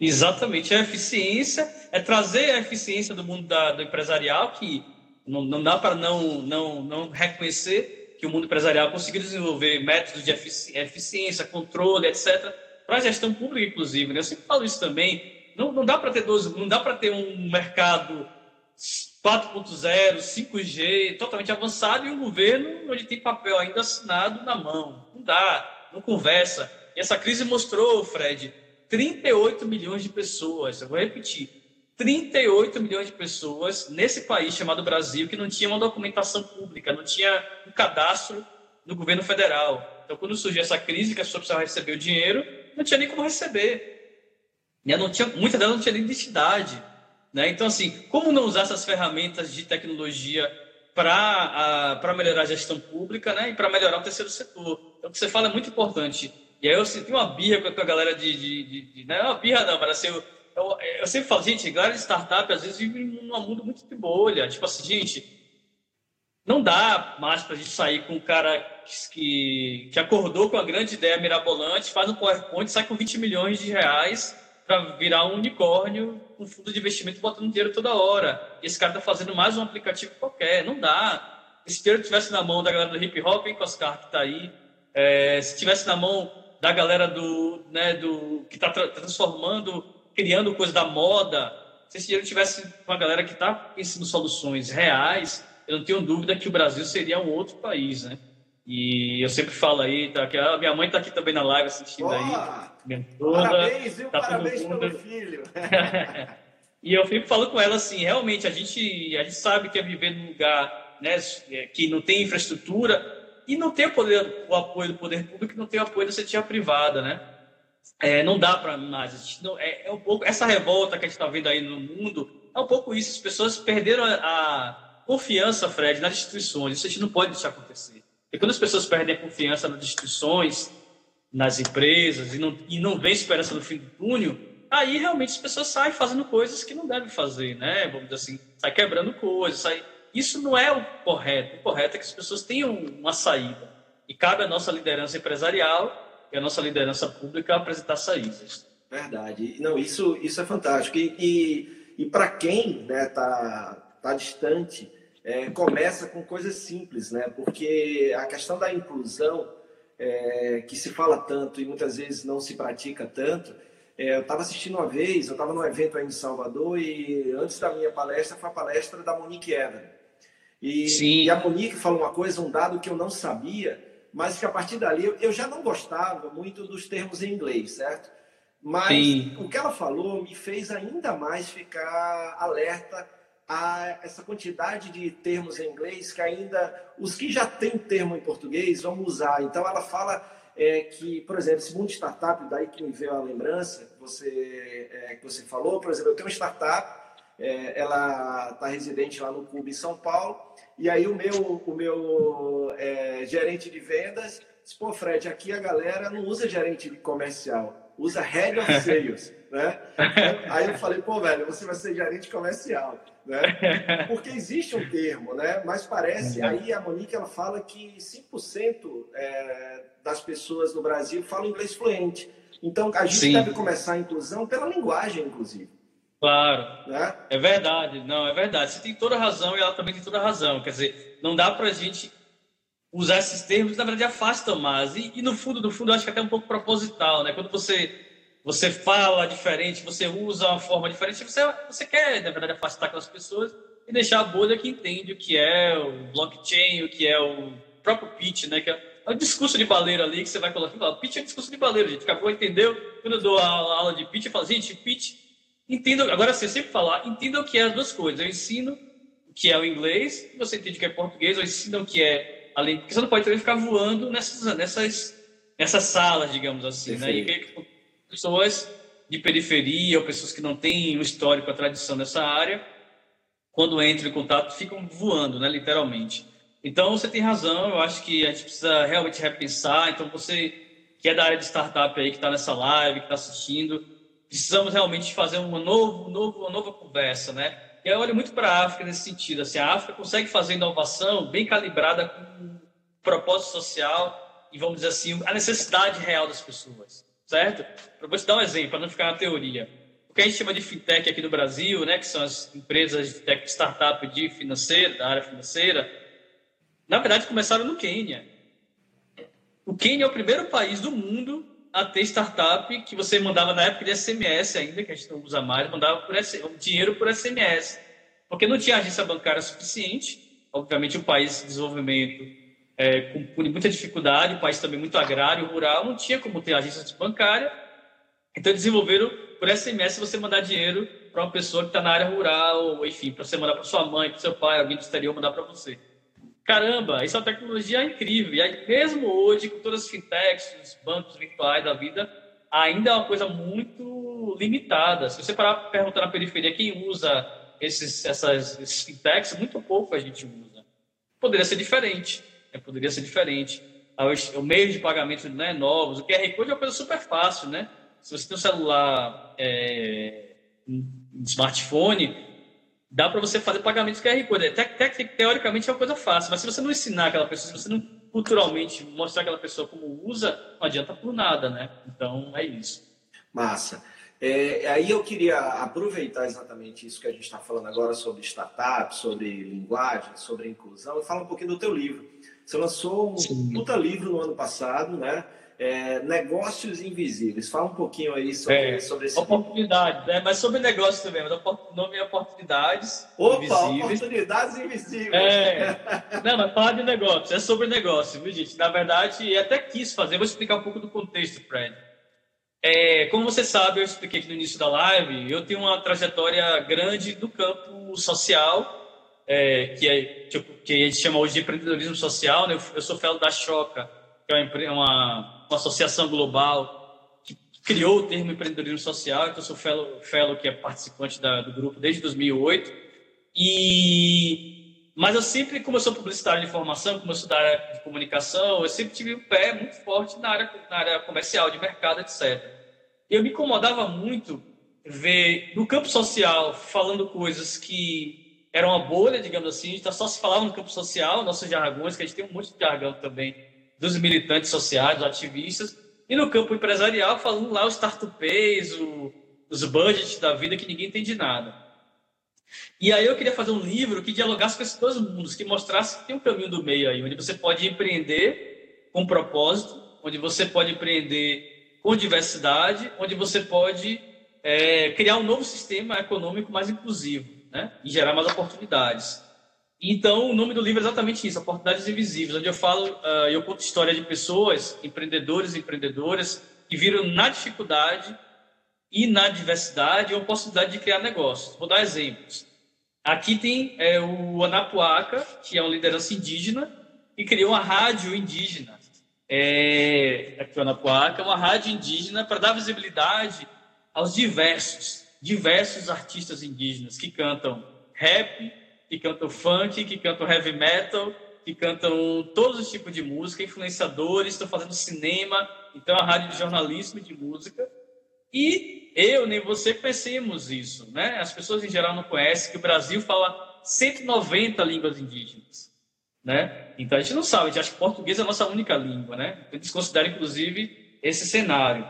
Exatamente. A eficiência é trazer a eficiência do mundo da, do empresarial, que não, não dá para não, não, não reconhecer que o mundo empresarial conseguiu desenvolver métodos de eficiência, controle, etc., para a gestão pública, inclusive. Né? Eu sempre falo isso também. Não, não dá para ter dois, não dá para ter um mercado 4.0, 5G, totalmente avançado e um governo onde tem papel ainda assinado na mão. Não dá, não conversa. E essa crise mostrou, Fred, 38 milhões de pessoas, eu vou repetir, 38 milhões de pessoas nesse país chamado Brasil que não tinha uma documentação pública, não tinha um cadastro no governo federal. Então, quando surgiu essa crise, que as pessoas precisavam receber o dinheiro, não tinha nem como receber. E não tinha, muitas delas não tinham nem identidade. Né? Então, assim, como não usar essas ferramentas de tecnologia para melhorar a gestão pública né? e para melhorar o terceiro setor? Então, o que você fala é muito importante. E aí eu senti uma birra com a galera de. de, de, de não é uma birra, não, mas assim, eu, eu, eu, sempre falo, gente, galera de startup às vezes vive num mundo muito de bolha. Tipo assim, gente, não dá mais para a gente sair com um cara que, que acordou com a grande ideia mirabolante, faz um PowerPoint, sai com 20 milhões de reais para virar um unicórnio com um fundo de investimento botando dinheiro toda hora. Esse cara está fazendo mais um aplicativo qualquer. Não dá. Se esse dinheiro tivesse na mão da galera do hip hop, hein, Oscar, que está aí, é, se tivesse na mão da galera do, né, do que está tra transformando, criando coisa da moda, se esse dinheiro tivesse com a galera que está pensando soluções reais, eu não tenho dúvida que o Brasil seria um outro país, né? E eu sempre falo aí, tá, que a minha mãe está aqui também na live assistindo Boa! aí. Toda, parabéns, viu? Tá parabéns pelo filho. [laughs] e eu fico falando com ela assim, realmente, a gente, a gente sabe que é viver num lugar né, que não tem infraestrutura e não tem o, poder, o apoio do poder público, não tem o apoio da iniciativa privada, né? É, não dá para mais. Não, é, é, um pouco essa revolta que a gente está vendo aí no mundo é um pouco isso. As pessoas perderam a, a confiança, Fred, nas instituições. Isso a gente não pode deixar acontecer. E quando as pessoas perdem a confiança nas instituições, nas empresas e não, e não esperança no fim do túnel, aí realmente as pessoas saem fazendo coisas que não devem fazer, né? Vamos dizer assim, sai quebrando coisas, sai... Isso não é o correto. O correto é que as pessoas tenham uma saída. E cabe à nossa liderança empresarial e à nossa liderança pública apresentar saídas. Verdade. Não, isso, isso é fantástico. E, e, e para quem está né, tá, distante, é, começa com coisas simples, né? Porque a questão da inclusão, é, que se fala tanto e muitas vezes não se pratica tanto, é, eu estava assistindo uma vez, eu estava num evento aí em Salvador e antes da minha palestra foi a palestra da Monique Eder. E, e, a Monique falou uma coisa, um dado que eu não sabia, mas que a partir dali eu, eu já não gostava muito dos termos em inglês, certo? Mas Sim. o que ela falou me fez ainda mais ficar alerta a essa quantidade de termos em inglês que ainda os que já têm termo em português vão usar. Então ela fala é, que, por exemplo, esse mundo de startup, daí que me veio a lembrança você, é, que você falou, por exemplo, eu tenho uma startup, é, ela está residente lá no Clube em São Paulo, e aí o meu, o meu é, gerente de vendas disse, pô, Fred, aqui a galera não usa gerente comercial, usa head of sales, né? Aí eu falei, pô, velho, você vai ser gerente comercial né? Porque existe um termo, né? Mas parece, uhum. aí a Monique ela fala que 5% é, das pessoas no Brasil falam inglês fluente. Então a gente Sim. deve começar a inclusão pela linguagem, inclusive. Claro. Né? É verdade, não, é verdade. Você tem toda a razão e ela também tem toda a razão. Quer dizer, não dá para a gente usar esses termos, na verdade afasta mais. E, e no fundo, no fundo, eu acho que é até um pouco proposital, né? Quando você você fala diferente, você usa uma forma diferente, você, você quer, na verdade, afastar aquelas pessoas e deixar a bolha que entende o que é o blockchain, o que é o próprio pitch, né? Que é, o discurso de baleiro ali que você vai colocar. Fala, pitch é discurso de baleiro, gente. Acabou, entendeu? Quando eu dou a aula de pitch, eu falo, gente, pitch, entenda. Agora, você sempre falar, entenda o que é as duas coisas. Eu ensino o que é o inglês, você entende o que é português, eu ensino o que é além. Porque você não pode também ficar voando nessas, nessas, nessas salas, digamos assim, né? E, pessoas de periferia ou pessoas que não têm um histórico, a tradição nessa área, quando entram em contato, ficam voando, né, literalmente. Então, você tem razão, eu acho que a gente precisa realmente repensar. Então, você que é da área de startup aí, que está nessa live, que está assistindo, precisamos realmente fazer uma, novo, novo, uma nova conversa, né? Eu olho muito para a África nesse sentido. Assim, a África consegue fazer inovação bem calibrada com propósito social e, vamos dizer assim, a necessidade real das pessoas certo? Vou te dar um exemplo, para não ficar na teoria. O que a gente chama de fintech aqui no Brasil, né, que são as empresas de tech, startup de financeira, da área financeira, na verdade começaram no Quênia. O Quênia é o primeiro país do mundo a ter startup que você mandava na época de SMS ainda, que a gente não usa mais, mandava por dinheiro por SMS. Porque não tinha agência bancária suficiente. Obviamente, o país de desenvolvimento é, com, com, muita dificuldade, o país também muito agrário, rural, não tinha como ter agência bancária. Então desenvolveram por SMS você mandar dinheiro para uma pessoa que está na área rural, enfim, para você mandar para sua mãe, para seu pai, alguém do exterior mandar para você. Caramba, isso é uma tecnologia incrível. E aí, mesmo hoje, com todas as fintechs, os bancos virtuais da vida, ainda é uma coisa muito limitada. Se você parar para perguntar na periferia quem usa esses, essas, esses fintechs, muito pouco a gente usa. Poderia ser diferente né? poderia ser diferente. O meio de pagamento né, novos, o QR Code é uma coisa super fácil, né? Se você tem um celular, é, um smartphone, dá para você fazer pagamentos QR Code. Até, até, teoricamente é uma coisa fácil, mas se você não ensinar aquela pessoa, se você não culturalmente mostrar aquela pessoa como usa, não adianta por nada, né? Então é isso. Massa. É, aí eu queria aproveitar exatamente isso que a gente está falando agora sobre startup, sobre linguagem, sobre inclusão, e falar um pouquinho do teu livro. Você lançou um Sim. puta livro no ano passado, né? É, negócios invisíveis. Fala um pouquinho aí sobre, é, sobre esse Oportunidades, né? mas sobre negócios também. Mas o nome é Oportunidades Opa, Invisíveis. Oportunidades Invisíveis. É. [laughs] Não, mas fala de negócios. É sobre negócio, viu, gente? Na verdade, até quis fazer. Vou explicar um pouco do contexto, Fred. É, como você sabe, eu expliquei aqui no início da live, eu tenho uma trajetória grande no campo social, é, que, é, tipo, que a gente chama hoje de empreendedorismo social. Né? Eu sou fellow da Choca, que é uma uma associação global que criou o termo empreendedorismo social. Então, eu sou fellow, fellow que é participante da, do grupo desde 2008. E, mas eu sempre, como eu sou publicitário de informação, como eu sou da área de comunicação, eu sempre tive um pé muito forte na área, na área comercial, de mercado, etc. Eu me incomodava muito ver no campo social falando coisas que eram uma bolha, digamos assim, então só se falava no campo social, nossos jargões, que a gente tem um monte de jargão também dos militantes sociais, dos ativistas, e no campo empresarial falando lá os startups, o, os budgets da vida que ninguém entende nada. E aí eu queria fazer um livro que dialogasse com esses dois mundos, que mostrasse que tem um caminho do meio aí, onde você pode empreender com propósito, onde você pode empreender com diversidade, onde você pode é, criar um novo sistema econômico mais inclusivo, né? E gerar mais oportunidades. Então, o nome do livro é exatamente isso, Oportunidades Invisíveis, onde eu falo, uh, eu conto história de pessoas, empreendedores e empreendedoras, que viram na dificuldade e na diversidade a oportunidade de criar negócios. Vou dar exemplos. Aqui tem é, o Anapuaca, que é uma liderança indígena, e criou uma rádio indígena. É, aqui o Anapuaca, uma rádio indígena para dar visibilidade aos diversos, diversos artistas indígenas que cantam rap, que cantam funk, que cantam heavy metal, que cantam todos os tipos de música, influenciadores, estão fazendo cinema, então a rádio de jornalismo e de música. E eu nem você conhecemos isso, né? As pessoas em geral não conhecem que o Brasil fala 190 línguas indígenas, né? Então a gente não sabe, a gente acha que português é a nossa única língua, né? Então, eles consideram inclusive esse cenário.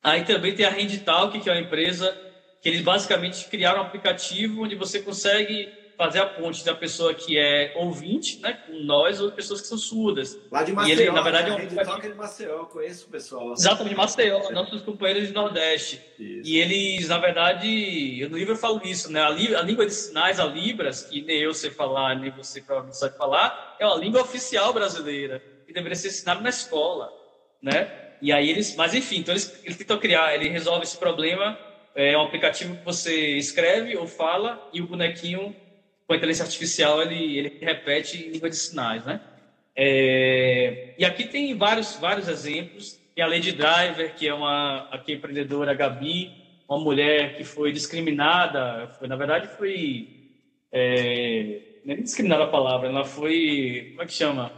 Aí também tem a Renditalk, que é uma empresa que eles basicamente criaram um aplicativo onde você consegue fazer a ponte da pessoa que é ouvinte, né, com nós, ou pessoas que são surdas. Lá de Maceió, e ele, na verdade, é um rede toca de Maceió, conheço o pessoal. Exatamente, Maceió, nossos companheiros de Nordeste. Isso. E eles, na verdade, no livro eu falo isso, né, a, li, a, língua de sinais, a Libras, que nem eu sei falar, nem você provavelmente sabe falar, é uma língua oficial brasileira, que deveria ser ensinada na escola, né? E aí eles, mas enfim, então eles, eles tentam criar, ele resolve esse problema, é um aplicativo que você escreve ou fala e o bonequinho com a inteligência artificial ele, ele repete em língua de sinais, né? É, e aqui tem vários, vários exemplos. Tem a Lady Driver, que é uma aqui, empreendedora Gabi, uma mulher que foi discriminada, foi, na verdade foi... É, nem discriminada a palavra, ela foi... Como é que chama?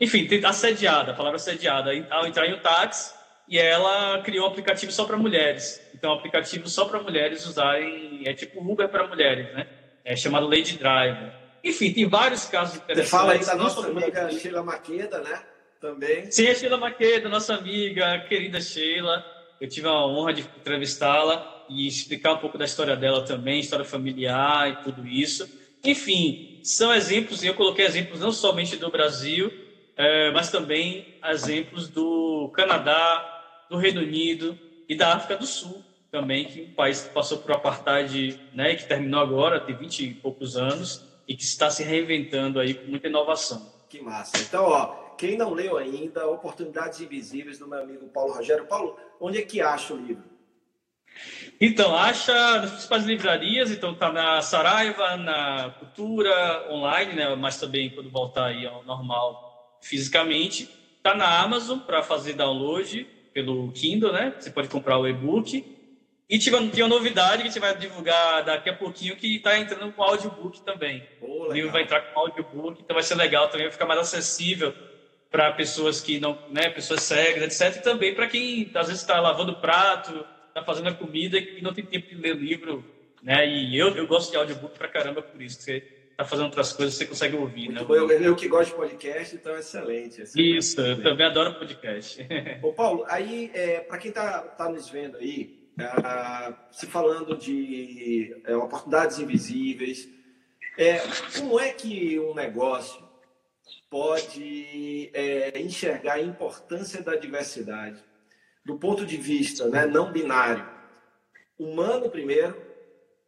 Enfim, assediada, a palavra assediada. Ao entrar em um táxi, e ela criou um aplicativo só para mulheres. Então, um aplicativo só para mulheres usarem... É tipo Uber para mulheres, né? É, chamado Lady Driver. Enfim, tem vários casos interessantes. Você fala aí da nossa amiga Sheila Maqueda, né? Também. Sim, a Sheila Maqueda, nossa amiga, querida Sheila. Eu tive a honra de entrevistá-la e explicar um pouco da história dela também, história familiar e tudo isso. Enfim, são exemplos, e eu coloquei exemplos não somente do Brasil, é, mas também exemplos do Canadá, do Reino Unido e da África do Sul também, que um país que passou por apartheid, né, que terminou agora, tem 20 e poucos anos, e que está se reinventando aí com muita inovação. Que massa. Então, ó, quem não leu ainda, Oportunidades Invisíveis, do meu amigo Paulo Rogério. Paulo, onde é que acha o livro? Então, acha nas principais livrarias, então tá na Saraiva, na Cultura, online, né, mas também quando voltar aí ao normal fisicamente. Tá na Amazon para fazer download pelo Kindle, né? Você pode comprar o e-book e tinha, tinha uma novidade que a gente vai divulgar daqui a pouquinho que está entrando com audiobook também. Oh, o livro vai entrar com audiobook, então vai ser legal também, vai ficar mais acessível para pessoas que não, né, pessoas cegas, etc. E também para quem às vezes está lavando prato, está fazendo a comida e não tem tempo de ler livro né? E eu, eu gosto de audiobook pra caramba por isso. Você tá fazendo outras coisas, você consegue ouvir? Muito né? Bom, eu, eu que gosto de podcast, então é excelente. excelente. Isso, eu também adoro podcast. Ô, Paulo, aí, é, para quem tá, tá nos vendo aí, uh, se falando de é, oportunidades invisíveis, é, como é que um negócio pode é, enxergar a importância da diversidade do ponto de vista né, não binário, humano primeiro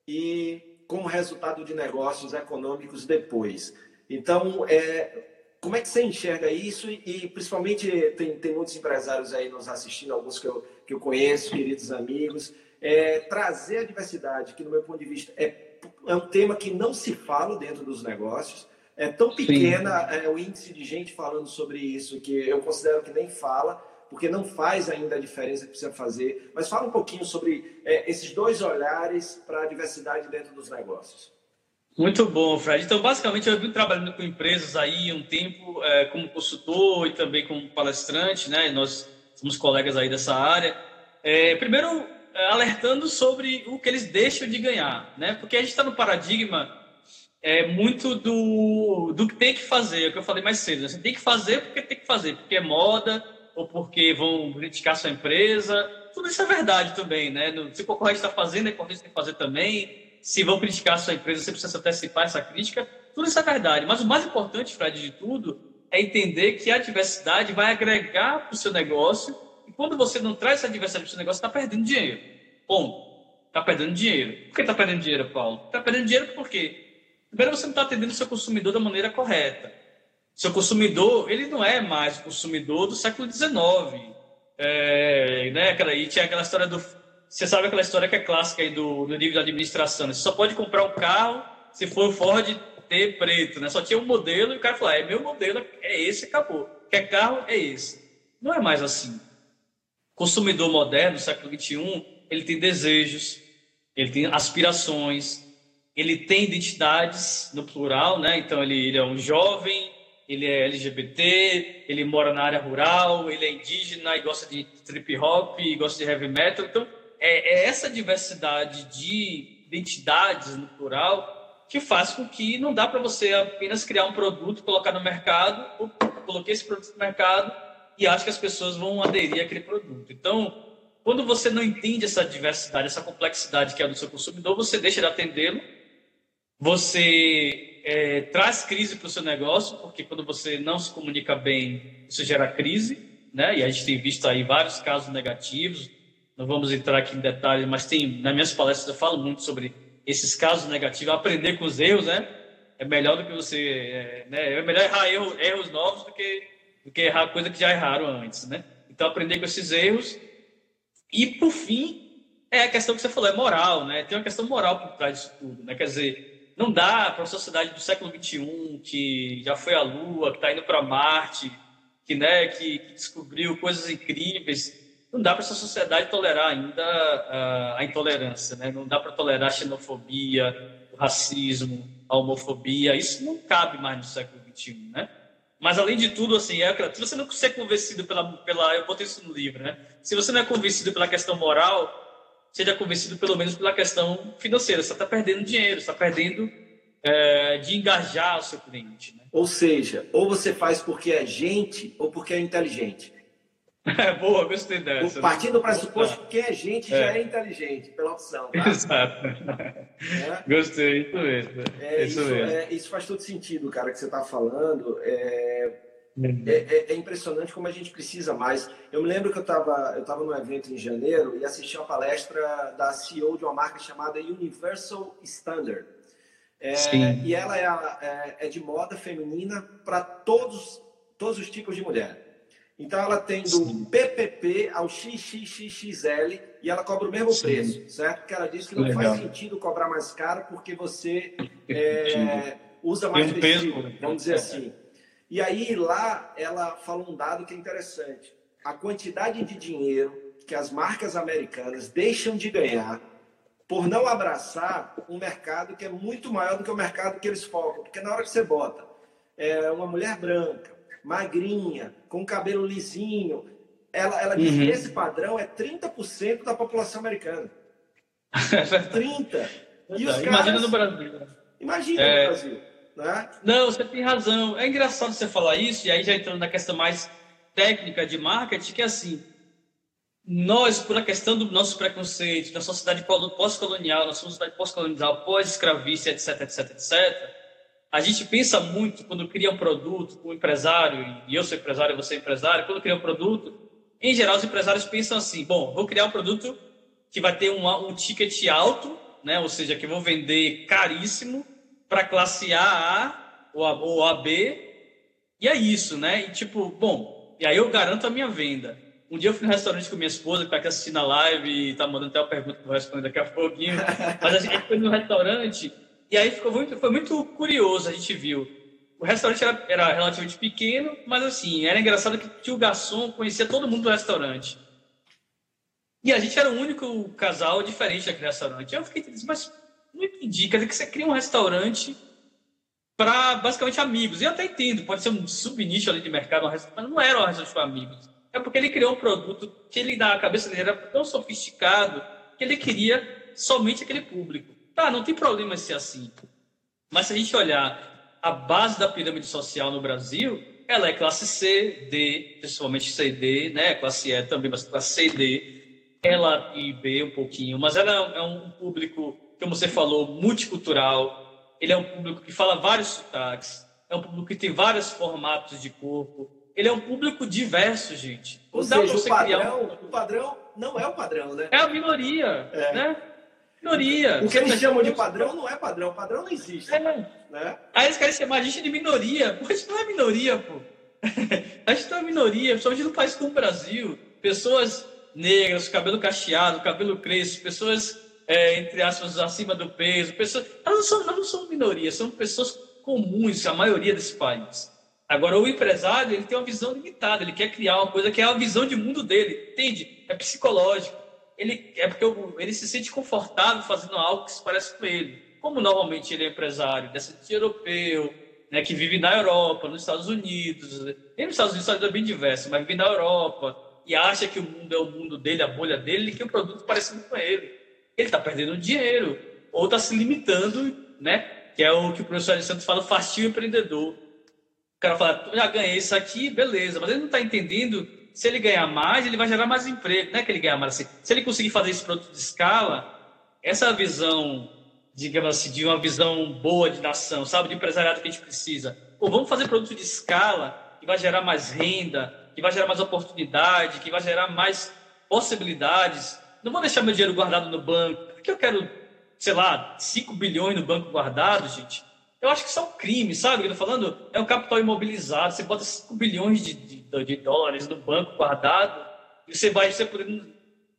e como resultado de negócios econômicos depois. Então, é, como é que você enxerga isso? E, e, principalmente tem, tem muitos empresários aí nos assistindo, alguns que eu, que eu conheço, queridos amigos. É, trazer a diversidade, que no meu ponto de vista é, é um tema que não se fala dentro dos negócios, é tão pequena é, o índice de gente falando sobre isso que eu considero que nem fala, porque não faz ainda a diferença que precisa fazer. Mas fala um pouquinho sobre é, esses dois olhares para a diversidade dentro dos negócios. Muito bom, Fred. Então, basicamente, eu vim trabalhando com empresas aí um tempo é, como consultor e também como palestrante, né? Nós somos colegas aí dessa área. É, primeiro, é, alertando sobre o que eles deixam de ganhar, né? Porque a gente está no paradigma é muito do, do que tem que fazer, é o que eu falei mais cedo. Você tem que fazer porque tem que fazer, porque é moda ou porque vão criticar sua empresa. Tudo isso é verdade também, né? Se o concorrente está fazendo, é importante fazer também. Se vão criticar sua empresa, você precisa antecipar essa crítica. Tudo isso é verdade. Mas o mais importante, Fred, de tudo, é entender que a diversidade vai agregar para o seu negócio. E quando você não traz essa diversidade para o seu negócio, está perdendo dinheiro. Ponto. Está perdendo dinheiro. Por que está perdendo dinheiro, Paulo? Está perdendo dinheiro porque Primeiro, você não está atendendo o seu consumidor da maneira correta. Seu consumidor, ele não é mais o consumidor do século XIX. É, né, aquela, e tinha aquela história do. Você sabe aquela história que é clássica aí do, do nível de administração. Né? Você só pode comprar um carro se for o Ford T preto, né? Só tinha um modelo e o cara falou: ah, é meu modelo, é esse, acabou. Quer carro? É esse. Não é mais assim. Consumidor moderno, século XXI, ele tem desejos, ele tem aspirações, ele tem identidades no plural, né? Então ele, ele, é um jovem, ele é LGBT, ele mora na área rural, ele é indígena e gosta de trip hop, e gosta de heavy metal. Então é, é essa diversidade de identidades no plural que faz com que não dá para você apenas criar um produto, colocar no mercado, coloquei esse produto no mercado e acho que as pessoas vão aderir àquele produto. Então, quando você não entende essa diversidade, essa complexidade que é do seu consumidor, você deixa de atendê-lo você é, traz crise para o seu negócio, porque quando você não se comunica bem, isso gera crise, né? E a gente tem visto aí vários casos negativos. Não vamos entrar aqui em detalhes, mas tem nas minhas palestras eu falo muito sobre esses casos negativos, aprender com os erros, né? É melhor do que você, é, né? É melhor errar erros, erros novos do que do que errar coisa que já erraram antes, né? Então aprender com esses erros e por fim é a questão que você falou, é moral, né? Tem uma questão moral por trás disso tudo, né? Quer dizer, não dá para uma sociedade do século XXI, que já foi à Lua, que está indo para Marte, que, né, que, que, descobriu coisas incríveis, não dá para essa sociedade tolerar ainda a, a intolerância, né? não dá para tolerar a xenofobia, o racismo, a homofobia, isso não cabe mais no século XXI, né? Mas, além de tudo, assim, é, se você não ser convencido pela, pela... Eu botei isso no livro, né? Se você não é convencido pela questão moral, seja convencido pelo menos pela questão financeira. Você está perdendo dinheiro, está perdendo é, de engajar o seu cliente. Né? Ou seja, ou você faz porque é gente ou porque é inteligente. É, boa, gostei dessa. Partindo do pressuposto que é gente é. já é inteligente, pela opção. Tá? Exato. É? Gostei, isso mesmo. É, isso, isso, mesmo. É, isso faz todo sentido, cara, que você está falando. É, Uhum. É, é, impressionante como a gente precisa mais. Eu me lembro que eu estava eu tava num evento em janeiro e assisti uma palestra da CEO de uma marca chamada Universal Standard. E ela é, a, é, é, de moda feminina para todos, todos os tipos de mulher. Então ela tem do Sim. PPP ao XXXL e ela cobra o mesmo Sim. preço, certo? Porque ela diz que não Legal. faz sentido cobrar mais caro porque você é, usa mais tecido, né? vamos dizer assim. E aí lá ela fala um dado que é interessante. A quantidade de dinheiro que as marcas americanas deixam de ganhar por não abraçar um mercado que é muito maior do que o mercado que eles focam. Porque na hora que você bota é, uma mulher branca, magrinha, com cabelo lisinho, ela, ela diz uhum. que esse padrão é 30% da população americana. [laughs] 30%. E os caras... Imagina no Brasil. Imagina é... no Brasil. Né? Não, você tem razão. É engraçado você falar isso, e aí já entrando na questão mais técnica de marketing, que é assim, nós, por a questão do nosso preconceito, da sociedade pós-colonial, nossa sociedade pós-colonial, pós-escravista, etc, etc, etc, a gente pensa muito quando cria um produto, o um empresário, e eu sou empresário, você é empresário, quando cria um produto, em geral os empresários pensam assim, bom, vou criar um produto que vai ter um, um ticket alto, né, ou seja, que eu vou vender caríssimo para classe A, ou A, ou A, B, e é isso, né, e tipo, bom, e aí eu garanto a minha venda. Um dia eu fui no restaurante com minha esposa, que está aqui assistindo a live e está mandando até uma pergunta que eu vou responder daqui a pouquinho. [laughs] Mas a gente foi no restaurante e aí ficou muito, foi muito curioso, a gente viu. O restaurante era, era relativamente pequeno, mas assim, era engraçado que o garçom, conhecia todo mundo do restaurante. E a gente era o único casal diferente daquele restaurante. Eu fiquei dizendo, mas não entendi. Quer dizer que você cria um restaurante para basicamente amigos. E eu até entendo, pode ser um subnicho ali de mercado, mas não era um restaurante para amigos. É porque ele criou um produto que ele, na cabeça dele, era tão sofisticado que ele queria somente aquele público. Tá, não tem problema ser assim. Mas se a gente olhar a base da pirâmide social no Brasil, ela é classe C, D, principalmente C e D, né? Classe E também, mas classe C e D. Ela e B um pouquinho, mas ela é um público, como você falou, multicultural. Ele é um público que fala vários sotaques. É um público que tem vários formatos de corpo ele é um público diverso, gente. Ou seja, o padrão, um... o padrão não é o padrão, né? É a minoria, é. né? Minoria. O que eles chamam de padrão não é padrão. Padrão não existe. É. Né? Aí eles querem chamar a gente de minoria. Pô, a gente não é minoria, pô. [laughs] a gente não é minoria, principalmente no país como o Brasil. Pessoas negras, cabelo cacheado, cabelo crespo, pessoas, é, entre aspas, acima do peso. Pessoas... Elas não são, elas não são minoria, são pessoas comuns, a maioria desse país. Agora, o empresário, ele tem uma visão limitada, ele quer criar uma coisa que é a visão de mundo dele, entende? É psicológico. Ele, é porque ele se sente confortável fazendo algo que se parece com ele. Como normalmente ele é empresário, descendente europeu, né, que vive na Europa, nos Estados Unidos. Nem nos Estados Unidos é bem diverso, mas vive na Europa e acha que o mundo é o mundo dele, a bolha dele, e que o produto parece com ele. Ele está perdendo dinheiro ou está se limitando, né? Que é o que o professor Alessandro fala, fastio empreendedor cara fala, já ganhei isso aqui, beleza, mas ele não está entendendo se ele ganhar mais, ele vai gerar mais emprego. Não é que ele ganhar mais assim. Se ele conseguir fazer esse produto de escala, essa visão, digamos assim, de uma visão boa de nação, sabe, de empresariado que a gente precisa. Pô, vamos fazer produto de escala que vai gerar mais renda, que vai gerar mais oportunidade, que vai gerar mais possibilidades. Não vou deixar meu dinheiro guardado no banco. Por que eu quero, sei lá, 5 bilhões no banco guardado, gente? Eu acho que isso é um crime, sabe? Eu tô falando é um capital imobilizado. Você bota 5 bilhões de, de, de, dólares no banco guardado e você vai. Você,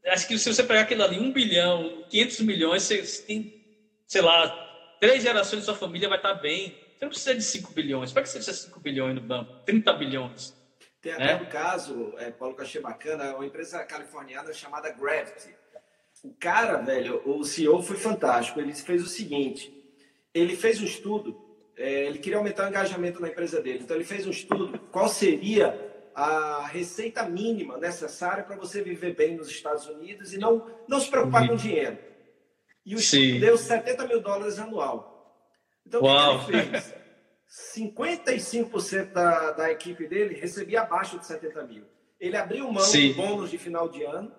acho que se você pegar aquilo ali, 1 bilhão, 500 milhões, você, você tem, sei lá, três gerações da sua família vai estar bem. Você não precisa de 5 bilhões. Para que você precisa de 5 bilhões no banco? 30 bilhões. Tem até né? um caso, é, Paulo, que eu achei bacana, uma empresa californiana chamada Gravity. O cara, velho, o CEO foi fantástico. Ele fez o seguinte ele fez um estudo, é, ele queria aumentar o engajamento na empresa dele. Então, ele fez um estudo qual seria a receita mínima necessária para você viver bem nos Estados Unidos e não, não se preocupar com dinheiro. E o Sim. deu 70 mil dólares anual. Então, Uau. o que ele fez? 55% da, da equipe dele recebia abaixo de 70 mil. Ele abriu mão Sim. de bônus de final de ano,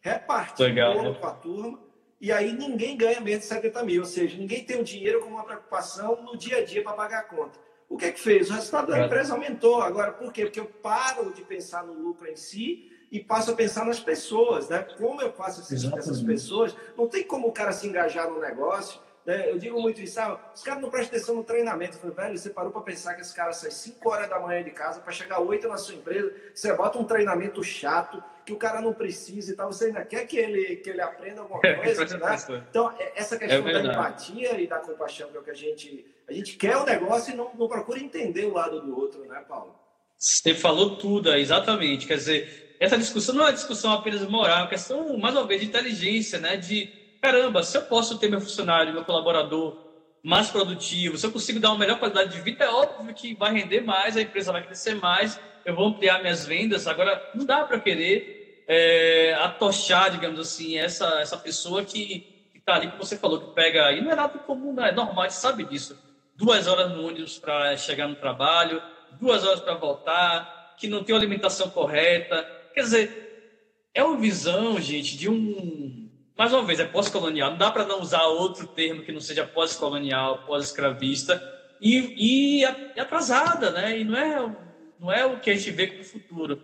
repartiu o bônus com a turma e aí ninguém ganha menos de 70 mil, ou seja, ninguém tem o dinheiro como uma preocupação no dia a dia para pagar a conta. O que é que fez? O resultado da empresa aumentou. Agora, por quê? Porque eu paro de pensar no lucro em si e passo a pensar nas pessoas, né? Como eu faço assistir essas pessoas? Não tem como o cara se engajar no negócio né? Eu digo muito isso, ah, os caras não prestam atenção no treinamento. Eu falei, velho, você parou para pensar que esse cara sai 5 horas da manhã de casa para chegar 8 na sua empresa, você bota um treinamento chato, que o cara não precisa e tal, você ainda quer que ele, que ele aprenda alguma [laughs] coisa, né? Então, é, essa questão é da empatia e da compaixão, que é o que a gente... A gente quer o negócio e não, não procura entender o lado do outro, né, Paulo? Você falou tudo, exatamente. Quer dizer, essa discussão não é uma discussão apenas moral, é uma questão, mais uma vez, de inteligência, né? De caramba, se eu posso ter meu funcionário, meu colaborador mais produtivo, se eu consigo dar uma melhor qualidade de vida, é óbvio que vai render mais, a empresa vai crescer mais, eu vou ampliar minhas vendas. Agora, não dá para querer é, atochar, digamos assim, essa, essa pessoa que tá ali, como você falou, que pega. E não é nada comum, não é normal, a gente sabe disso. Duas horas no ônibus para chegar no trabalho, duas horas para voltar, que não tem uma alimentação correta. Quer dizer, é uma visão, gente, de um. Mais uma vez, é pós-colonial. Não dá para não usar outro termo que não seja pós-colonial, pós-escravista e, e, atrasada, né? E não é, não é o que a gente vê no futuro.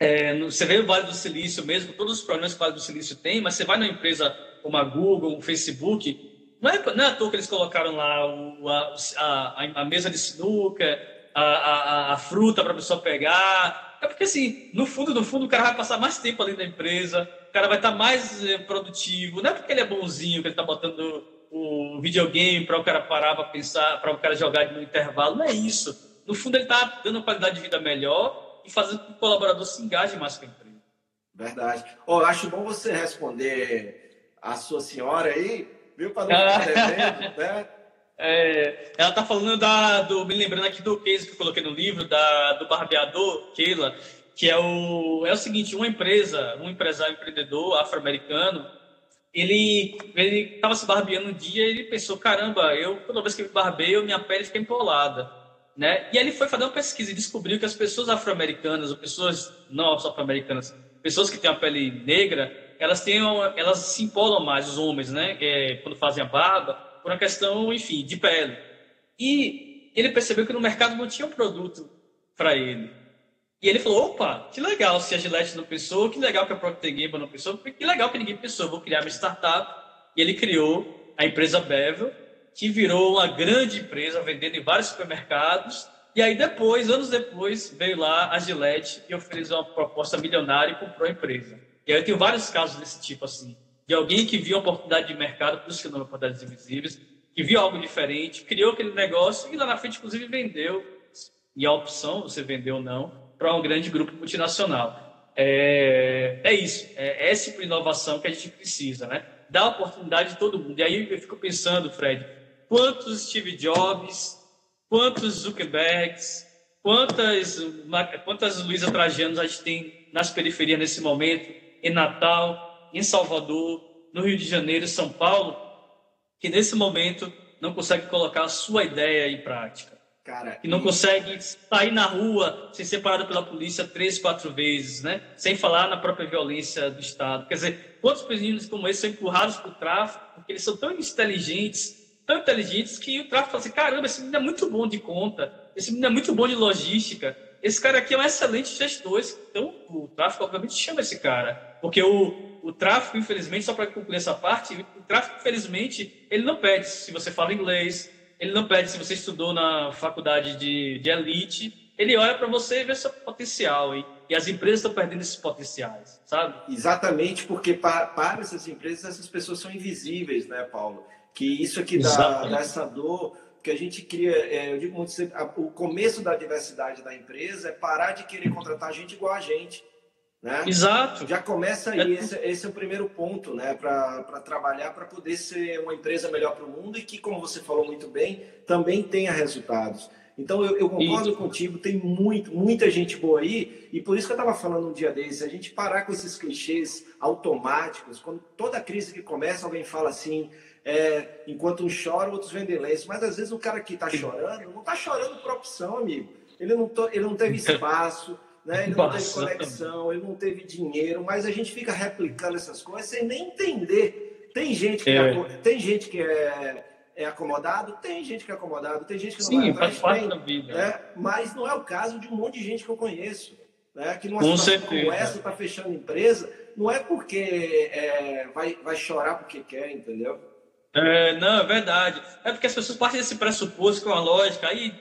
É, você vê o Vale do Silício mesmo, todos os problemas que o Vale do Silício tem, mas você vai numa empresa como a Google, o Facebook, não é, não é à toa que eles colocaram lá o, a, a, a, mesa de sinuca, a, a, a fruta para a pessoa pegar. É porque, assim, no fundo, no fundo, o cara vai passar mais tempo ali na empresa, cara vai estar mais eh, produtivo. Não é porque ele é bonzinho que ele está botando o videogame para o cara parar para pensar, para o cara jogar no intervalo. Não é isso. No fundo, ele está dando uma qualidade de vida melhor e fazendo com que o colaborador se engaje mais com a empresa. Verdade. Oh, acho bom você responder a sua senhora aí, viu, para não ficar [laughs] devendo, né? É, ela está falando da, do, me lembrando aqui do case que eu coloquei no livro, da, do barbeador, Keila, que é o, é o seguinte, uma empresa, um empresário empreendedor afro-americano, ele ele estava se barbeando um dia e ele pensou, caramba, eu toda vez que me barbeio, minha pele fica empolada. Né? E ele foi fazer uma pesquisa e descobriu que as pessoas afro-americanas, ou pessoas não afro-americanas, pessoas que têm a pele negra, elas têm, elas se empolam mais, os homens, né? É, quando fazem a barba, por uma questão, enfim, de pele. E ele percebeu que no mercado não tinha um produto para ele. E ele falou: opa, que legal se a Gillette não pensou, que legal que a Procter Gamble não pensou, que legal que ninguém pensou, vou criar uma startup. E ele criou a empresa Bevel, que virou uma grande empresa vendendo em vários supermercados. E aí depois, anos depois, veio lá a Gillette e ofereceu uma proposta milionária e comprou a empresa. E aí eu tenho vários casos desse tipo assim, de alguém que viu a oportunidade de mercado, por isso que não oportunidades invisíveis, que viu algo diferente, criou aquele negócio e lá na frente, inclusive, vendeu. E a opção, você vendeu ou não, para um grande grupo multinacional. É, é isso, é, é essa tipo inovação que a gente precisa, né? Dar oportunidade de todo mundo. E aí eu fico pensando, Fred, quantos Steve Jobs, quantos Zuckerbergs, quantas, quantas Luísa Trajanos a gente tem nas periferias nesse momento, em Natal, em Salvador, no Rio de Janeiro, São Paulo, que nesse momento não consegue colocar a sua ideia em prática. Cara, que não consegue sair na rua sem ser parado pela polícia três, quatro vezes, né? Sem falar na própria violência do Estado. Quer dizer, quantos meninos como esse são empurrados para o tráfico porque eles são tão inteligentes tão inteligentes que o tráfico fala assim: caramba, esse menino é muito bom de conta, esse menino é muito bom de logística, esse cara aqui é um excelente gestor. Então, o tráfico, obviamente, chama esse cara. Porque o, o tráfico, infelizmente, só para concluir essa parte, o tráfico, infelizmente, ele não pede se você fala inglês, ele não pede se você estudou na faculdade de, de elite, ele olha para você e vê seu potencial. E, e as empresas estão perdendo esses potenciais, sabe? Exatamente, porque para, para essas empresas, essas pessoas são invisíveis, né, Paulo? que isso aqui dá, dá essa dor, que a gente cria, é, eu digo muito o começo da diversidade da empresa é parar de querer contratar gente igual a gente. Né? Exato. Já começa aí, é. esse, esse, é o primeiro ponto, né? Para trabalhar, para poder ser uma empresa melhor para o mundo e que, como você falou muito bem, também tenha resultados. Então, eu, eu concordo isso. contigo, tem muito, muita gente boa aí, e por isso que eu estava falando um dia desses, a gente parar com esses clichês automáticos, quando toda crise que começa, alguém fala assim, é, enquanto uns choram, outros vendem lenço. Mas às vezes o cara que está chorando, não está chorando por opção, amigo. Ele não, to, ele não teve espaço, né? ele não teve conexão, ele não teve dinheiro, mas a gente fica replicando essas coisas sem nem entender. Tem gente que é, é tem gente que é, é acomodado, tem gente que é acomodado, tem gente que não Sim, vai atrás, faz parte tem, da vida. Né? Mas não é o caso de um monte de gente que eu conheço. Né? Que numa Com situação certeza. como essa, está fechando empresa, não é porque é, vai, vai chorar porque quer, entendeu? É, não, é verdade. É porque as pessoas partem desse pressuposto com é a lógica, aí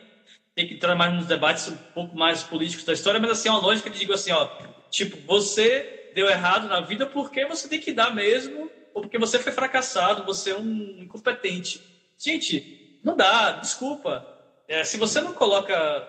tem que entrar mais nos debates um pouco mais políticos da história, mas assim, é uma lógica de digo assim, ó, tipo, você deu errado na vida porque você tem que dar mesmo, ou porque você foi fracassado, você é um incompetente. Gente, não dá, desculpa. É, se você não coloca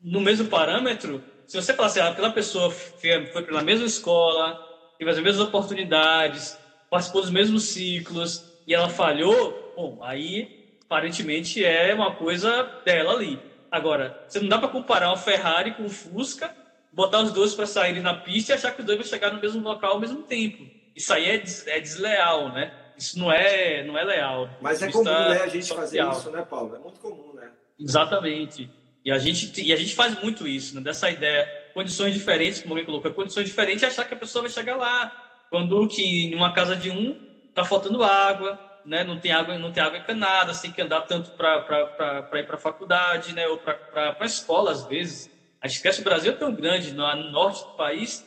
no mesmo parâmetro, se você falar assim, ah, aquela pessoa foi, pela mesma escola, teve as mesmas oportunidades, participou dos mesmos ciclos, e ela falhou, bom, aí aparentemente é uma coisa dela ali. Agora, você não dá para comparar uma Ferrari com um Fusca, botar os dois para saírem na pista e achar que os dois vão chegar no mesmo local ao mesmo tempo. Isso aí é, des, é desleal, né? Isso não é, não é leal. Mas é comum, né, a gente social. fazer isso, né, Paulo? É muito comum, né? Exatamente. E a gente, e a gente faz muito isso, né? Dessa ideia, condições diferentes, como alguém colocou, condições diferentes, achar que a pessoa vai chegar lá. Quando que em uma casa de um tá faltando água, né? Não tem água, não tem água encanada, você tem que andar tanto para ir para a faculdade, né? Ou para a escola às vezes. A gente esquece o Brasil é tão grande, no norte do país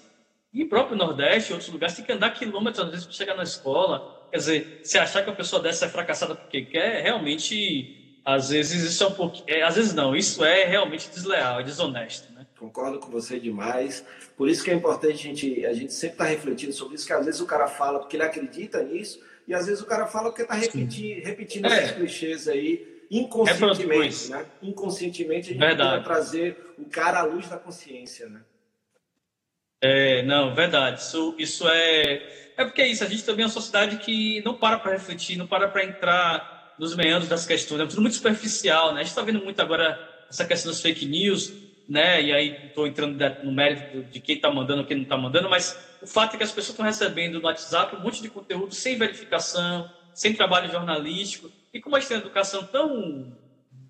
e próprio Nordeste, outros lugares, tem que andar quilômetros às vezes para chegar na escola. Quer dizer, se achar que a pessoa dessa é fracassada porque quer, realmente, às vezes isso é um pouquinho. É, às vezes não, isso é realmente desleal, é desonesto. Né? Concordo com você demais. Por isso que é importante a gente, a gente sempre estar tá refletindo sobre isso, que às vezes o cara fala porque ele acredita nisso, e às vezes o cara fala porque está repetindo, repetindo é. esses clichês aí inconscientemente, né? Inconscientemente a gente Verdade. vai trazer o cara à luz da consciência, né? É, não, verdade. Isso, isso é. É porque é isso, a gente também é uma sociedade que não para para refletir, não para para entrar nos meandros das questões, é tudo muito superficial, né? A gente está vendo muito agora essa questão das fake news, né? E aí estou entrando no mérito de quem está mandando, quem não está mandando, mas o fato é que as pessoas estão recebendo no WhatsApp um monte de conteúdo sem verificação, sem trabalho jornalístico, e como a gente tem uma educação tão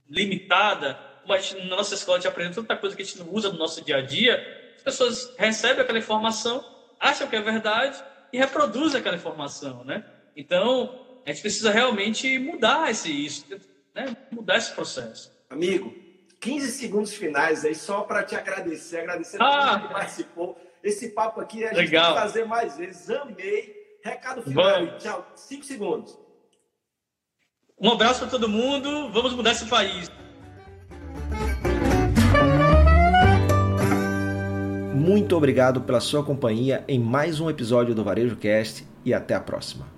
limitada, como a gente, na nossa escola te aprende tanta coisa que a gente não usa no nosso dia a dia, as pessoas recebem aquela informação, acham que é verdade e reproduzem aquela informação, né? Então, a gente precisa realmente mudar esse isso, né? mudar esse processo. Amigo, 15 segundos finais aí só para te agradecer, agradecer a ah, que participou. Esse papo aqui a gente legal. tem que fazer mais vezes. Amei. Recado final. Vamos. Tchau. 5 segundos. Um abraço para todo mundo. Vamos mudar esse país. Muito obrigado pela sua companhia em mais um episódio do Varejo Cast e até a próxima.